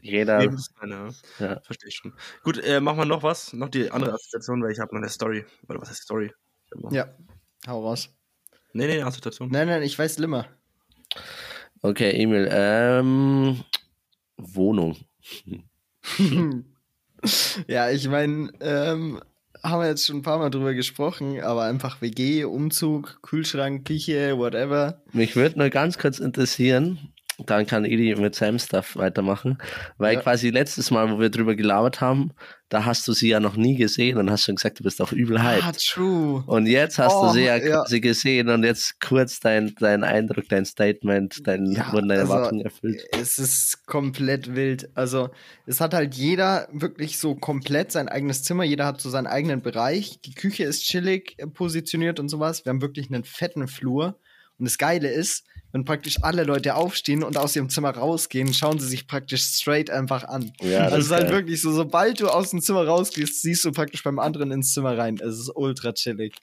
jeder. Ja. Verstehe ich schon. Gut, äh, machen wir noch was? Noch die andere Assoziation, weil ich habe noch eine Story. Oder was heißt Story? Ja, hau raus. Nee, nee, Assoziation. Nein, nein, ich weiß Limmer. Okay, Emil. Ähm, Wohnung. ja, ich meine, ähm, haben wir jetzt schon ein paar Mal drüber gesprochen, aber einfach WG, Umzug, Kühlschrank, Küche, whatever. Mich würde nur ganz kurz interessieren, dann kann Edi mit seinem Stuff weitermachen, weil Ja. quasi letztes Mal, wo wir drüber gelabert haben, da hast du sie ja noch nie gesehen und hast schon gesagt, du bist auch übel hyped. Ah, true. Und jetzt hast Oh, du sie ja ja. quasi gesehen und jetzt kurz dein, dein Eindruck, dein Statement, dein, Ja, wurden deine also, Erwartungen erfüllt. Es ist komplett wild. Also, es hat halt jeder wirklich so komplett sein eigenes Zimmer. Jeder hat so seinen eigenen Bereich. Die Küche ist chillig positioniert und sowas. Wir haben wirklich einen fetten Flur. Und das Geile ist, wenn praktisch alle Leute aufstehen und aus ihrem Zimmer rausgehen, schauen sie sich praktisch straight einfach an. Ja, das also, es ist halt geil. wirklich so, sobald du aus dem Zimmer rausgehst, siehst du praktisch beim anderen ins Zimmer rein. Es ist ultra chillig.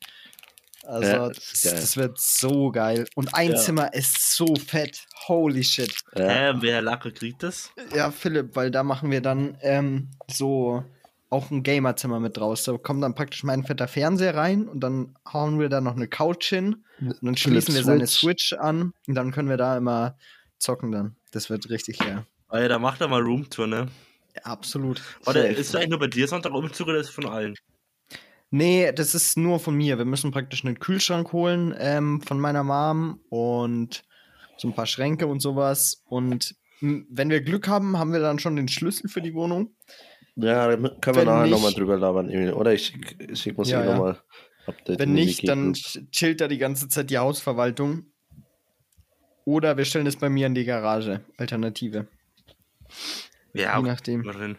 Also, Ja, das das, wird so geil. Und ein Ja. Zimmer ist so fett. Holy shit. Ja. Hä, wer Lache kriegt das? Ja, Philipp, weil da machen wir dann ähm, so auch ein Gamerzimmer mit draus. Da kommt dann praktisch mein fetter Fernseher rein und dann hauen wir da noch eine Couch hin und dann schließen wir seine Switch an und dann können wir da immer zocken dann. Das wird richtig geil. Oh ja, da macht er mal Roomtour, ne? Ja, absolut. Oder ist es eigentlich nur bei dir Sonntag Umzug oder ist es von allen? Nee, das ist nur von mir. Wir müssen praktisch einen Kühlschrank holen ähm, von meiner Mom und so ein paar Schränke und sowas. Und wenn wir Glück haben, haben wir dann schon den Schlüssel für die Wohnung. Ja, da können wir Wenn nachher nicht- nochmal drüber labern. Emil. Oder ich schicke schick muss Ja, ich ja. nochmal Update. Wenn nicht, dann chillt da die ganze Zeit die Hausverwaltung. Oder wir stellen es bei mir in die Garage. Alternative. Ja, Je nachdem. drin.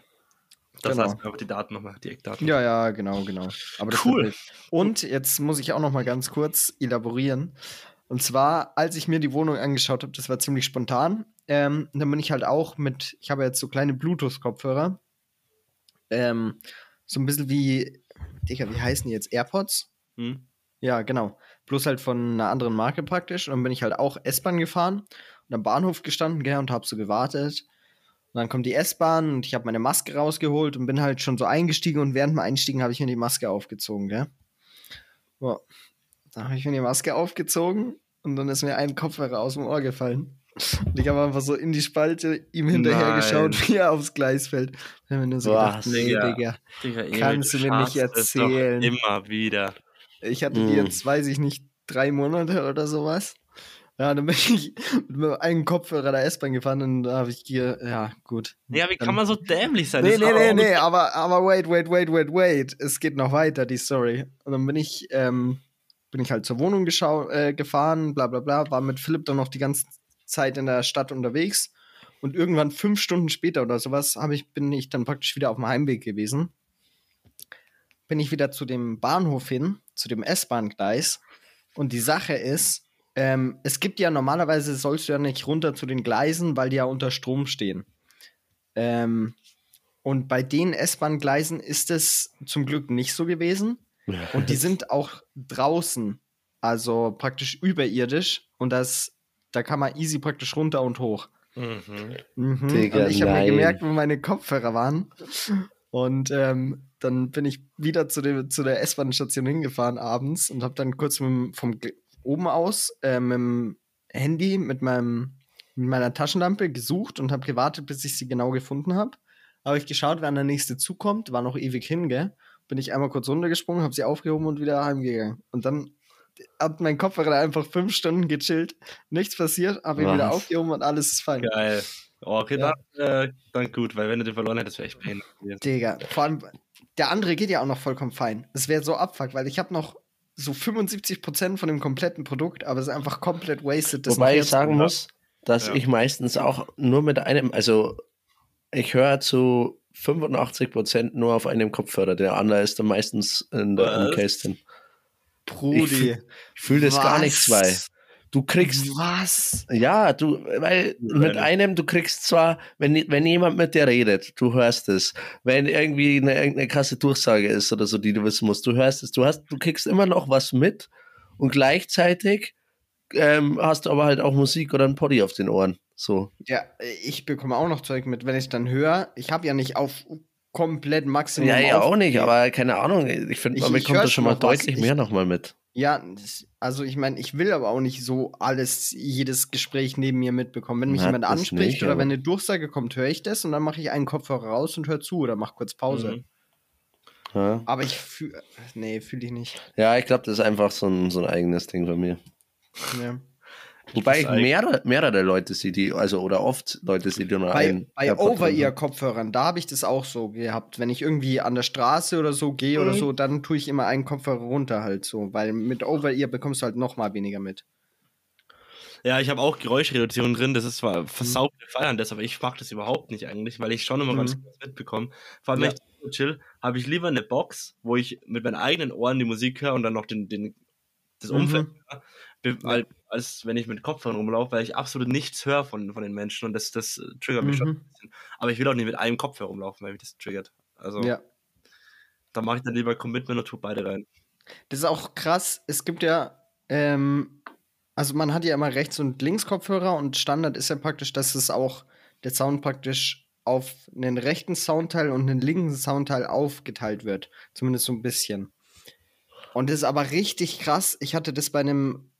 Das Genau. heißt aber die Daten nochmal, die Eckdaten. Ja, ja, genau, genau. Aber das Cool. Und jetzt muss ich auch noch mal ganz kurz elaborieren. Und zwar, als ich mir die Wohnung angeschaut habe, das war ziemlich spontan. Ähm, dann bin ich halt auch mit, ich habe jetzt so kleine Bluetooth-Kopfhörer. Ähm, so ein bisschen wie, Digga, wie heißen die jetzt? AirPods? Hm? Ja, genau. Bloß halt von einer anderen Marke praktisch. Und dann bin ich halt auch S-Bahn gefahren und am Bahnhof gestanden, gell, und hab so gewartet. Und dann kommt die S-Bahn und ich habe meine Maske rausgeholt und bin halt schon so eingestiegen und während dem Einstiegen habe ich mir die Maske aufgezogen, gell. So. Da habe ich mir die Maske aufgezogen und dann ist mir ein Kopfhörer aus dem Ohr gefallen. Und ich habe einfach so in die Spalte ihm hinterher Nein. geschaut, wie er aufs Gleis fällt. Da habe ich mir nur so Boah, gedacht, nee, Digga. Digga. Kannst du mir nicht erzählen. Immer wieder. Ich hatte die jetzt, weiß ich nicht, drei Monate oder sowas. Ja, dann bin ich mit einem Kopfhörer der S-Bahn gefahren und da habe ich hier, ja, gut. Ja, wie Dann- kann man so dämlich sein? Nee, nee, nee, nee, aber, aber wait, wait, wait, wait, wait. Es geht noch weiter, die Story. Und dann bin ich, ähm, bin ich halt zur Wohnung geschau äh, gefahren, bla bla bla, war mit Philipp dann noch die ganze Zeit in der Stadt unterwegs. Und irgendwann fünf Stunden später oder sowas hab ich, bin ich dann praktisch wieder auf dem Heimweg gewesen. Bin ich wieder zu dem Bahnhof hin, zu dem S-Bahn-Gleis. Und die Sache ist, ähm, es gibt ja normalerweise, sollst du ja nicht runter zu den Gleisen, weil die ja unter Strom stehen. Ähm, und bei den S-Bahn-Gleisen ist es zum Glück nicht so gewesen. Und die sind auch draußen, also praktisch überirdisch. Und das, da kann man easy praktisch runter und hoch. Mhm. Mhm. Digga, und ich habe mir gemerkt, wo meine Kopfhörer waren. Und ähm, dann bin ich wieder zu, dem, zu der S-Bahn-Station hingefahren abends und habe dann kurz mit, vom oben aus äh, mit dem Handy, mit, meinem, mit meiner Taschenlampe gesucht und habe gewartet, bis ich sie genau gefunden habe. Habe ich geschaut, wann der nächste zukommt, war noch ewig hin, gell? Bin ich einmal kurz runtergesprungen, habe sie aufgehoben und wieder heimgegangen. Und dann hat mein Kopfhörer einfach fünf Stunden gechillt, nichts passiert, habe ihn wieder aufgehoben und alles ist fein. Geil. Oh, okay, Ja. dann, äh, dann gut, weil wenn du den verloren hättest, wäre echt peinlich gewesen. Digga, vor allem, der andere geht ja auch noch vollkommen fein. Das wäre so abfuck, weil ich habe noch so 75% von dem kompletten Produkt, aber es ist einfach komplett wasted. das Wobei ich sagen muss, dass Ja. ich meistens auch nur mit einem, also ich höre zu 85% nur auf einem Kopfhörer. Der andere ist dann meistens in der Was? im Case drin. Brudi. Ich fühle das gar nicht zwei. Du kriegst Was? Ja, du, weil mit einem, du kriegst zwar, wenn, wenn jemand mit dir redet, du hörst es. Wenn irgendwie eine, irgendeine krasse Durchsage ist oder so, die du wissen musst, du hörst es. Du hast, du kriegst immer noch was mit und gleichzeitig ähm, hast du aber halt auch Musik oder ein Poddy auf den Ohren. So. Ja, ich bekomme auch noch Zeug mit, wenn ich dann höre. Ich habe ja nicht auf komplett Maximum. Ja, ja, auch nicht, aber keine Ahnung. Ich finde, man bekommt da schon mal was. deutlich Ich- mehr nochmal mit. Ja, also ich meine, ich will aber auch nicht so alles, jedes Gespräch neben mir mitbekommen. Wenn mich Na, jemand anspricht nicht, oder wenn eine Durchsage kommt, höre ich das und dann mache ich einen Kopfhörer raus und höre zu oder mache kurz Pause. Mhm. Ja, Aber ich fühle. Nee, fühle ich nicht. ja ich glaube, das ist einfach so ein, so ein eigenes Ding von mir. Ja. Wobei ich mehrere, mehrere Leute sehe, die, also oder oft Leute sehe, die nur Bei, ein bei. Over-Ear-Kopfhörern, da habe ich das auch so gehabt. Wenn ich irgendwie an der Straße oder so gehe oder Mhm. so, dann tue ich immer einen Kopfhörer runter halt so, weil mit Over-Ear bekommst du halt noch mal weniger mit. Ja, ich habe auch Geräuschreduzierung drin. Das ist zwar versaut, wir feiern das, aber ich mag das überhaupt nicht eigentlich, weil ich schon immer ganz Mhm. gut mitbekomme. Vor allem, wenn Ja. ich so chill, habe ich lieber eine Box, wo ich mit meinen eigenen Ohren die Musik höre und dann noch den, den, das Mhm. Umfeld höre, be- als, als wenn ich mit Kopfhörern rumlaufe, weil ich absolut nichts höre von, von den Menschen und das, das triggert mich schon Mhm. ein bisschen. Aber ich will auch nicht mit einem Kopfhörer rumlaufen, weil mich das triggert. Also, Ja. da mache ich dann lieber Commitment und tue beide rein. Das ist auch krass. Es gibt ja, ähm, also man hat ja immer rechts und links Kopfhörer und Standard ist ja praktisch, dass es auch der Sound praktisch auf einen rechten Soundteil und einen linken Soundteil aufgeteilt wird. Zumindest so ein bisschen. Und das ist aber richtig krass. Ich hatte das bei einem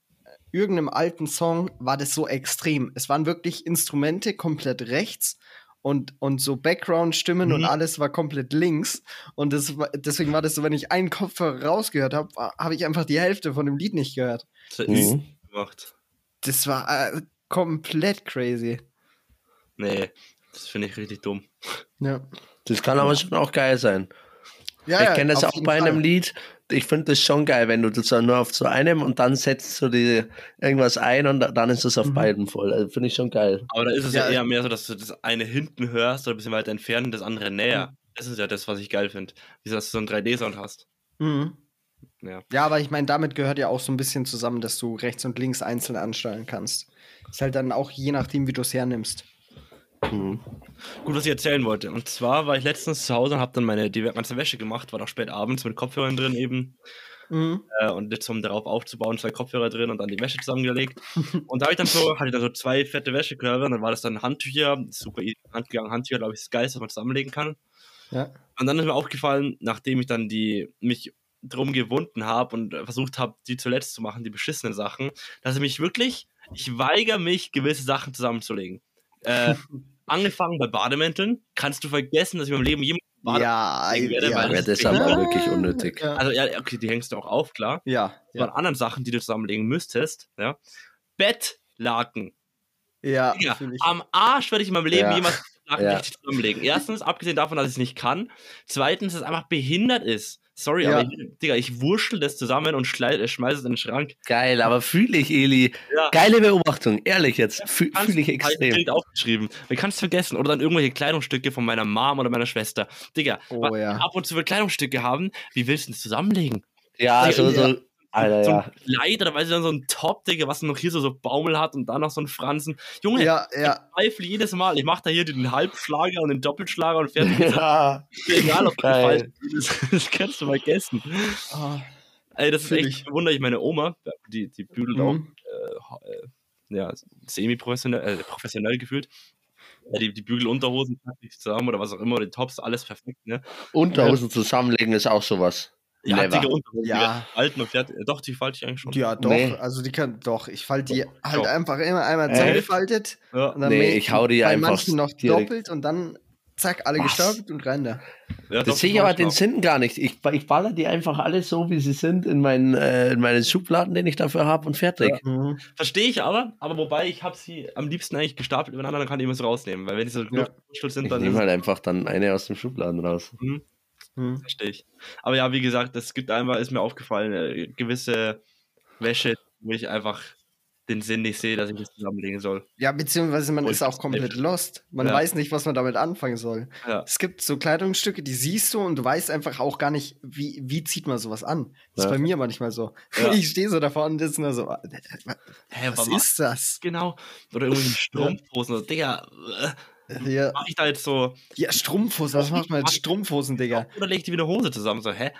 irgendeinem alten Song, war das so extrem. Es waren wirklich Instrumente komplett rechts und, und so Background-Stimmen und Mhm. alles war komplett links. Und das, war- deswegen war das so, wenn ich einen Kopfhörer rausgehört habe, habe ich einfach die Hälfte von dem Lied nicht gehört. Das hat Mhm. Das war äh, komplett crazy. Nee, das finde ich richtig dumm. Ja, Das kann aber schon auch geil sein. ja ich kenne das auch bei einem Fall. Lied. Ich finde das schon geil, wenn du das nur auf so einem und dann setzt du die irgendwas ein und dann ist es auf Mhm. beiden voll. Also finde ich schon geil. Aber da ist es ja, Ja, eher mehr so, dass du das eine hinten hörst oder ein bisschen weiter entfernt und das andere näher. Mhm. Das ist ja das, was ich geil finde. Wieso, dass du so einen 3D-Sound hast. Mhm. Ja. Ja, aber ich meine, damit gehört ja auch so ein bisschen zusammen, dass du rechts und links einzeln ansteuern kannst. Ist halt dann auch je nachdem, wie du es hernimmst. Mhm. Gut, was ich erzählen wollte. Und zwar war ich letztens zu Hause und habe dann meine die ganze Wäsche gemacht, war doch spät abends mit Kopfhörern drin eben. Mhm. Äh, und jetzt, um darauf aufzubauen, zwei Kopfhörer drin und dann die Wäsche zusammengelegt. und da habe ich dann so, hatte ich dann so zwei fette Wäschekörbe und dann war das dann Handtücher, super easy handgegangen. Handtücher, glaube ich, ist das Geilste, was man zusammenlegen kann. Ja. Und dann ist mir aufgefallen, nachdem ich dann die mich drum gewunden habe und versucht habe, die zuletzt zu machen, die beschissenen Sachen, dass ich mich wirklich, ich weigere mich, gewisse Sachen zusammenzulegen. Äh, angefangen bei Bademänteln, kannst du vergessen, dass ich in meinem Leben jemals Bade Ja, Ich werde ja. mal- Ja, das ist Ja. aber wirklich unnötig. Ja, Also ja, okay, die hängst du auch auf, klar. ja. Ja. Bei anderen Sachen, die du zusammenlegen müsstest, ja. Bettlaken. ja ich. am Arsch werde ich in meinem Leben Ja. jemals Bettlaken Ja. richtig zusammenlegen. Erstens, abgesehen davon, dass ich es nicht kann. Zweitens, dass es einfach behindert ist. Sorry, Ja. aber ich, Digga, ich wurschtel das zusammen und äh, schmeiße es in den Schrank. Geil, aber fühle ich, Eli. Ja. Geile Beobachtung, ehrlich jetzt. Fühle Kannst- fühl ich ich extrem. direkt aufgeschrieben. Wir kannst es vergessen. Oder dann irgendwelche Kleidungsstücke von meiner Mom oder meiner Schwester. Digga, Oh, ja. wir ab und zu für Kleidungsstücke haben, wie willst du das zusammenlegen? Ja, so, Ja. so. Alter, so ja. ein Kleid oder weiß ich dann so ein Top, Digga, was noch hier so, so Baumel hat und dann noch so ein Fransen. Junge, Ja, ja. ich zweifle jedes Mal. Ich mache da hier den Halbschlager und den Doppelschlager und fertig. ja. Egal, ob Geil. das falsch ist. Das kannst du vergessen. Ah, Ey, das ist echt, ich. wundere ich meine Oma, die, die bügelt auch mhm. äh, äh, ja, semi-professionell, äh, professionell gefühlt. Ja, die, die Bügelunterhosen zusammen oder was auch immer, die Tops, alles perfekt, ne? Unterhosen zusammenlegen ist auch sowas. Ja, Never. dicke Unterhosen, Ja. die alten und fertig. Doch, die falte ich eigentlich schon. Ja, doch. Nee. Also die kann doch. Ich falte die halt Doch. einfach immer einmal zusammengefaltet. Ja. Und dann Nee, ich hau die bei einfach manchen noch direkt. doppelt und dann zack, alle Was? gestapelt und rein da. Ja, Das sehe ich aber den auch. Sinn gar nicht. Ich, ich baller die einfach alle so, wie sie sind, in meinen, äh, in meinen Schubladen, den ich dafür habe und fertig. Mhm. Verstehe ich aber, aber wobei ich habe sie am liebsten eigentlich gestapelt übereinander, dann kann ich immer so rausnehmen, weil wenn die so Ja. sind, Ich dann nehme ist halt einfach dann eine aus dem Schubladen raus. Mhm. Verstehe ich. Aber ja, wie gesagt, es gibt einmal, ist mir aufgefallen, äh, gewisse Wäsche, wo ich einfach den Sinn nicht sehe, dass ich das zusammenlegen soll. Ja, beziehungsweise man Und ist auch komplett Hälfte. lost. Man Ja. weiß nicht, was man damit anfangen soll. Ja. Es gibt so Kleidungsstücke, die siehst du und du weißt einfach auch gar nicht, wie, wie zieht man sowas an. Das ist Ja. bei mir manchmal so. Ich stehe so davor und das ist nur so, äh, Hä, was ist das? Genau. Oder irgendwie Strumpfhosen. Oder, Digga, äh, Ja, mach ich da jetzt so, ja Strumpfhosen, was macht man mit Strumpfhosen, Digga? oder leg ich die wie eine Hose zusammen? So, hä?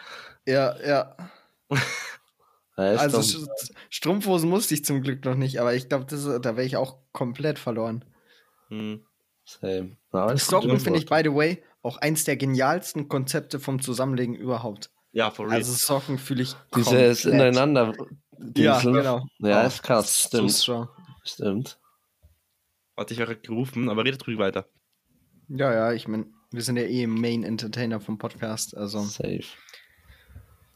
Ja, ja. Ist Also doch- Strumpfhosen musste ich zum Glück noch nicht, aber ich glaube, da wäre ich auch komplett verloren. Hm. Same. Ist Socken finde ich, by the way, auch eins der genialsten Konzepte vom Zusammenlegen überhaupt. Ja, for real. Also Socken fühle ich Dieses komplett. ineinander. Ja, Dingsel. genau. Ja, Oh, ist krass. So Stimmt. strong. Stimmt. Hatte ich auch gerufen, aber redet ruhig weiter. Ja, ja, ich meine, Wir sind ja eh Main Entertainer vom Podcast. Also Safe.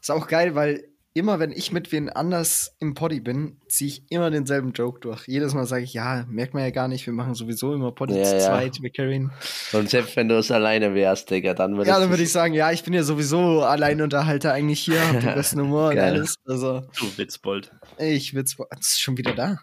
ist auch geil, weil immer wenn ich mit wen anders im Poddy bin, ziehe ich immer denselben Joke durch. Jedes Mal sage ich, ja, merkt man ja gar nicht, wir machen sowieso immer Poddy Ja, zu ja. zweit, wir carryen. Und selbst wenn du es alleine wärst, Digga, dann würdest Ja, dann würde ich sagen, ja, ich bin ja sowieso Alleinunterhalter eigentlich hier, hab den besten Humor und alles. Also, Du Witzbold. ich witz, das ist schon wieder da.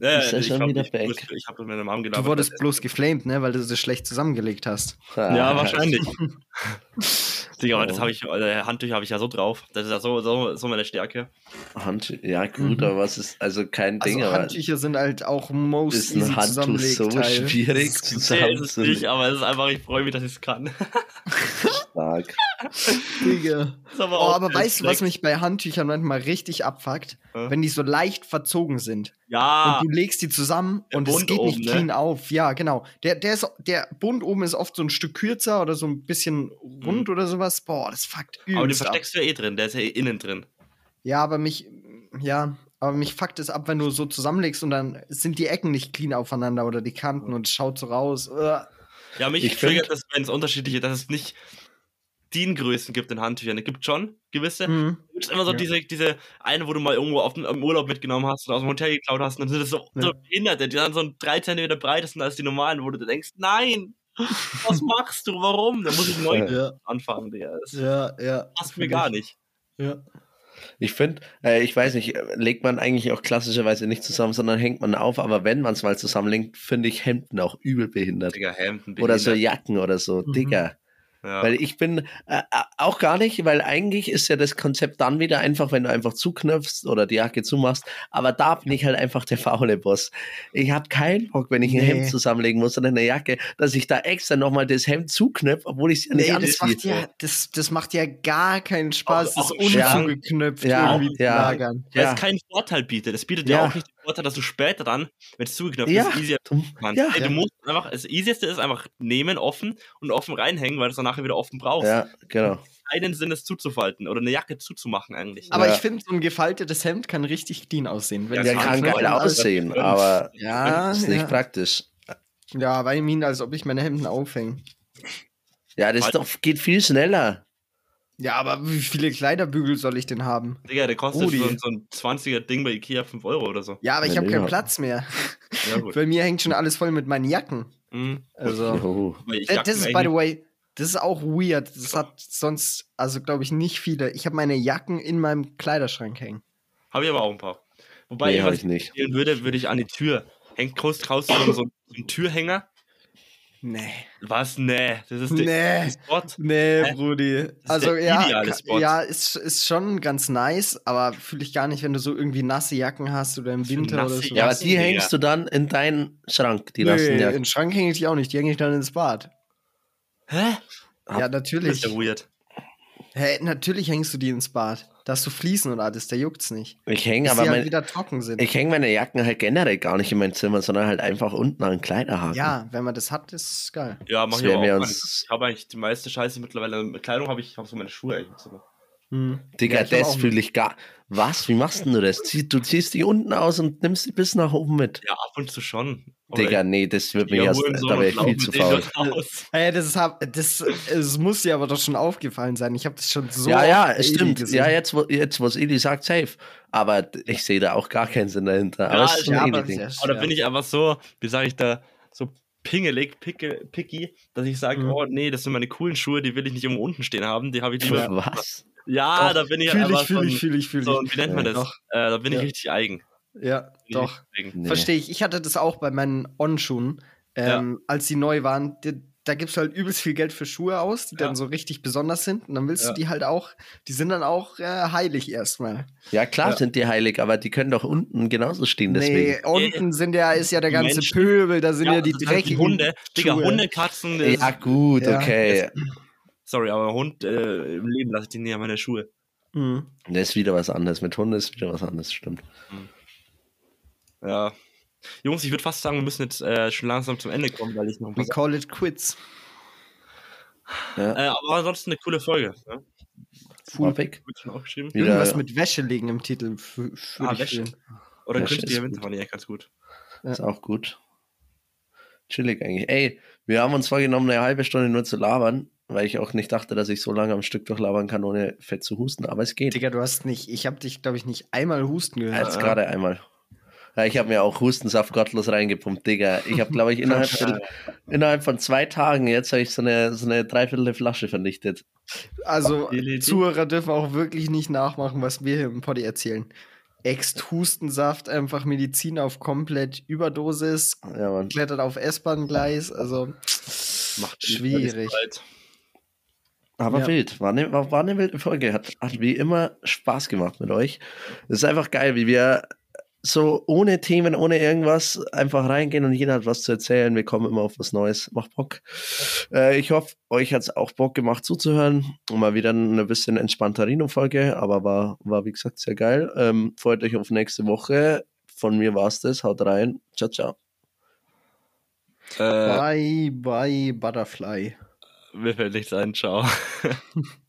Ja, Ist ich schon wieder nicht back? gewusst, Ich habe mit meiner Mom Du gelabert. wurdest bloß geflamed, ne, weil du das schlecht zusammengelegt hast. Ja, Ah, wahrscheinlich. Digga, aber das Oh. habe ich, äh, Handtücher habe ich ja so drauf. Das ist ja so, so, so meine Stärke. Hand, ja, gut, Mhm. aber was ist, also kein Ding, Also aber Handtücher sind halt auch most ist easy ein Handtuch so schwierig Nee, ist es nicht, aber es ist einfach, ich freue mich, dass ich es kann. Stark. Digga. Aber Oh, aber weißt du, was mich bei Handtüchern manchmal richtig abfuckt? Hä? Wenn die so leicht verzogen sind. Ja, und du legst die zusammen Der und es Bund geht nicht oben, ne? clean auf. Ja, genau. Der, der, ist, der Bund oben ist oft so ein Stück kürzer oder so ein bisschen rund oder sowas. Boah, das fuckt Mhm. aber den übelst ab. versteckst du ja eh drin, der ist ja eh innen drin. Ja, aber mich, ja, aber mich fuckt es ab, wenn du so zusammenlegst und dann sind die Ecken nicht clean aufeinander oder die Kanten und es schaut so raus. Uah. Ja, mich Ich triggert das, wenn es unterschiedliche, dass es nicht DIN-Größen gibt in Handtüchern. Es gibt schon gewisse. Mhm. Es gibt immer so Ja. diese, diese eine, wo du mal irgendwo auf dem, im Urlaub mitgenommen hast und aus dem Hotel geklaut hast. Und dann sind das so, Ja. so Behinderte, die dann so 3 cm breit sind als die normalen, wo du denkst, nein, was machst du? Warum? Da muss ich neu Ja, anfangen, Digga. Das ja, ja. passt mir gar nicht. Ja. Ich finde, äh, ich weiß nicht, äh, legt man eigentlich auch klassischerweise nicht zusammen, sondern hängt man auf, aber wenn man es mal zusammenlegt, finde ich Hemden auch übel behindert. Digga, Hemden, Oder so behindert. Jacken oder so, Mhm. Digga. Ja. Weil ich bin äh, äh, auch gar nicht, weil eigentlich ist ja das Konzept dann wieder einfach, wenn du einfach zuknöpfst oder die Jacke zumachst. Aber da bin ich halt einfach der faule Boss. Ich habe keinen Bock, wenn ich ein Nee. Hemd zusammenlegen muss oder eine Jacke, dass ich da extra nochmal das Hemd zuknöpfe, obwohl ich es ja nicht Nee, anziehe. das macht, ja, das, das macht ja gar keinen Spaß, Auch- das auch- ja. unzugeknöpft Ja, irgendwie zu ja. lagern. Weil ja. es keinen Vorteil bietet. Es bietet Ja. ja auch nicht Vorteil, dass du später dann, wenn es zugeknöpft Ja. ist, easier kannst. Ja. Ey. Du musst einfach, das Easieste ist einfach nehmen, offen und offen reinhängen, weil du es dann nachher wieder offen brauchst. Ja, genau. Keinen Sinn, es zuzufalten oder eine Jacke zuzumachen eigentlich. Aber Ja. ich finde, so ein gefaltetes Hemd kann richtig clean aussehen. Wenn Ja, kann geil alles- aussehen, können. aber Ja, ist nicht ja. praktisch. ja, weil ich meine, als ob ich meine Hemden aufhänge. Ja, das ist doch, geht viel schneller. Ja, aber wie viele Kleiderbügel soll ich denn haben? Digga, der kostet Rudi. so, ein- so ein 20er Ding bei Ikea 5 Euro oder so. Ja, aber ich Ja, habe keinen. Platz mehr. Ja, gut. Bei mir hängt schon alles voll mit meinen Jacken. Mhm. Also, Jacken das ist, by the way, das ist auch weird. Das hat sonst, also glaube ich, nicht viele. Ich habe meine Jacken in meinem Kleiderschrank hängen. Hab ich aber auch ein paar. Wobei, Nee, ich, was ich nicht. würde, würde ich an die Tür. Hängt groß draußen so, so ein Türhänger. Nee. Was? Nee, das ist Nee. der Spot. Nee, Hä? Brudi. Also der ja, ideale ka- Spot. ja, ist, ist schon ganz nice, aber fühle ich gar nicht, wenn du so irgendwie nasse Jacken hast oder im Winter oder so. Ja, aber die hängst du dann in deinen Schrank, die nee, lassen in ja. den Schrank hänge ich die auch nicht, die hänge ich dann ins Bad. Hä? Ja, Das natürlich. ist ja weird. Hä, natürlich hängst du die ins Bad. Da hast du Fliesen und alles, da juckt's nicht. Ich hänge aber halt mein, wieder trocken sind. ich hänge meine Jacken halt generell gar nicht in mein Zimmer, sondern halt einfach unten an den Kleiderhaken. ja, wenn man das hat, ist geil. Ja, mach Das ich auch uns-. Ich habe eigentlich die meiste Scheiße mittlerweile. Mit Kleidung habe ich, habe so meine Schuhe eigentlich im Zimmer. Hm. Digga, Ja, das fühle ich gar. Was? Wie machst denn du das? Zieh- Du ziehst die unten aus und nimmst die bis nach oben mit. Ja, ab und zu schon. Aber Digga, nee, das wird Ja, mir erst, Hurensohn da wäre ich viel zu faul. raus. Ey, das, hab, das, es muss dir aber doch schon aufgefallen sein. Ich habe das schon so. ja, ja, stimmt. gesehen. Ja, jetzt, wo, jetzt, was Eli sagt, safe. Aber ich sehe da auch gar keinen Sinn dahinter. Aber Ja, es ist so ja, ein aber Aber da schwer. bin ich einfach so, wie sage ich da, so pingelig, picke, picky, dass ich sage, Mhm. oh nee, das sind meine coolen Schuhe, die will ich nicht irgendwo unten stehen haben, die habe ich lieber. Was? Ja, Doch, da bin ich Fühl einfach ich, fühl ich, fühl ich, fühl ich. so, wie nennt man Ja, das? Äh, da bin ich Ja. richtig eigen. Ja, doch. Nee. Verstehe ich. Ich hatte das auch bei meinen On-Schuhen, ähm, als die neu waren. Die, da gibst du halt übelst viel Geld für Schuhe aus, die Ja. dann so richtig besonders sind. Und dann willst Ja. du die halt auch, die sind dann auch äh, heilig erstmal. Ja, klar Ja. sind die heilig, aber die können doch unten genauso stehen, deswegen. Nee, unten sind ja, ist ja der Die ganze Menschen- Pöbel, da sind ja, die halt dreckigen Hunde. Digga. Hunde, Katzen. Ja, gut, Ja. okay. Sorry, aber Hund äh, im Leben lasse ich die nie an meine Schuhe. Mhm. Das ist wieder was anderes. Mit Hunden ist wieder was anderes, stimmt. Ja. Jungs, ich würde fast sagen, wir müssen jetzt äh, schon langsam zum Ende kommen, weil ich noch ein paar We call it quits. Ja, Äh, aber ansonsten eine coole Folge. Ne? War weg. Irgendwas mit Wäsche legen im Titel. Ah, Wäsche. Oder Wäsche künstliche ist Winter fand ich echt ganz gut. Ist auch gut. chillig eigentlich. Ey, wir haben uns vorgenommen, eine halbe Stunde nur zu labern, weil ich auch nicht dachte, dass ich so lange am Stück durchlabern kann, ohne fett zu husten, aber es geht. Digga, du hast nicht, ich habe dich, glaube ich, nicht einmal husten gehört. Jetzt gerade einmal. Ja, ich habe mir auch Hustensaft gottlos reingepumpt, Digga. Ich habe, glaube ich, innerhalb von, innerhalb von zwei Tagen jetzt habe ich so eine, so eine dreiviertel Flasche vernichtet. Also, Zuhörer dürfen auch wirklich nicht nachmachen, was wir hier im Poddy erzählen. Ext-Hustensaft, einfach Medizin auf komplett Überdosis, Ja, Mann. klettert auf S-Bahn-Gleis, also Macht schwierig. Aber Ja. wild. War eine, war eine wilde Folge. Hat, hat wie immer Spaß gemacht mit euch. Es ist einfach geil, wie wir so ohne Themen, ohne irgendwas einfach reingehen und jeder hat was zu erzählen. Wir kommen immer auf was Neues. Macht Bock. Äh, ich hoffe, euch hat es auch Bock gemacht zuzuhören. Und mal wieder eine bisschen entspannter Rino-Folge, aber war, war wie gesagt sehr geil. Ähm, freut euch auf nächste Woche. Von mir war's das. Haut rein. Ciao, ciao. Äh, Bye, bye, Butterfly. mir fällt nichts ein, ciao.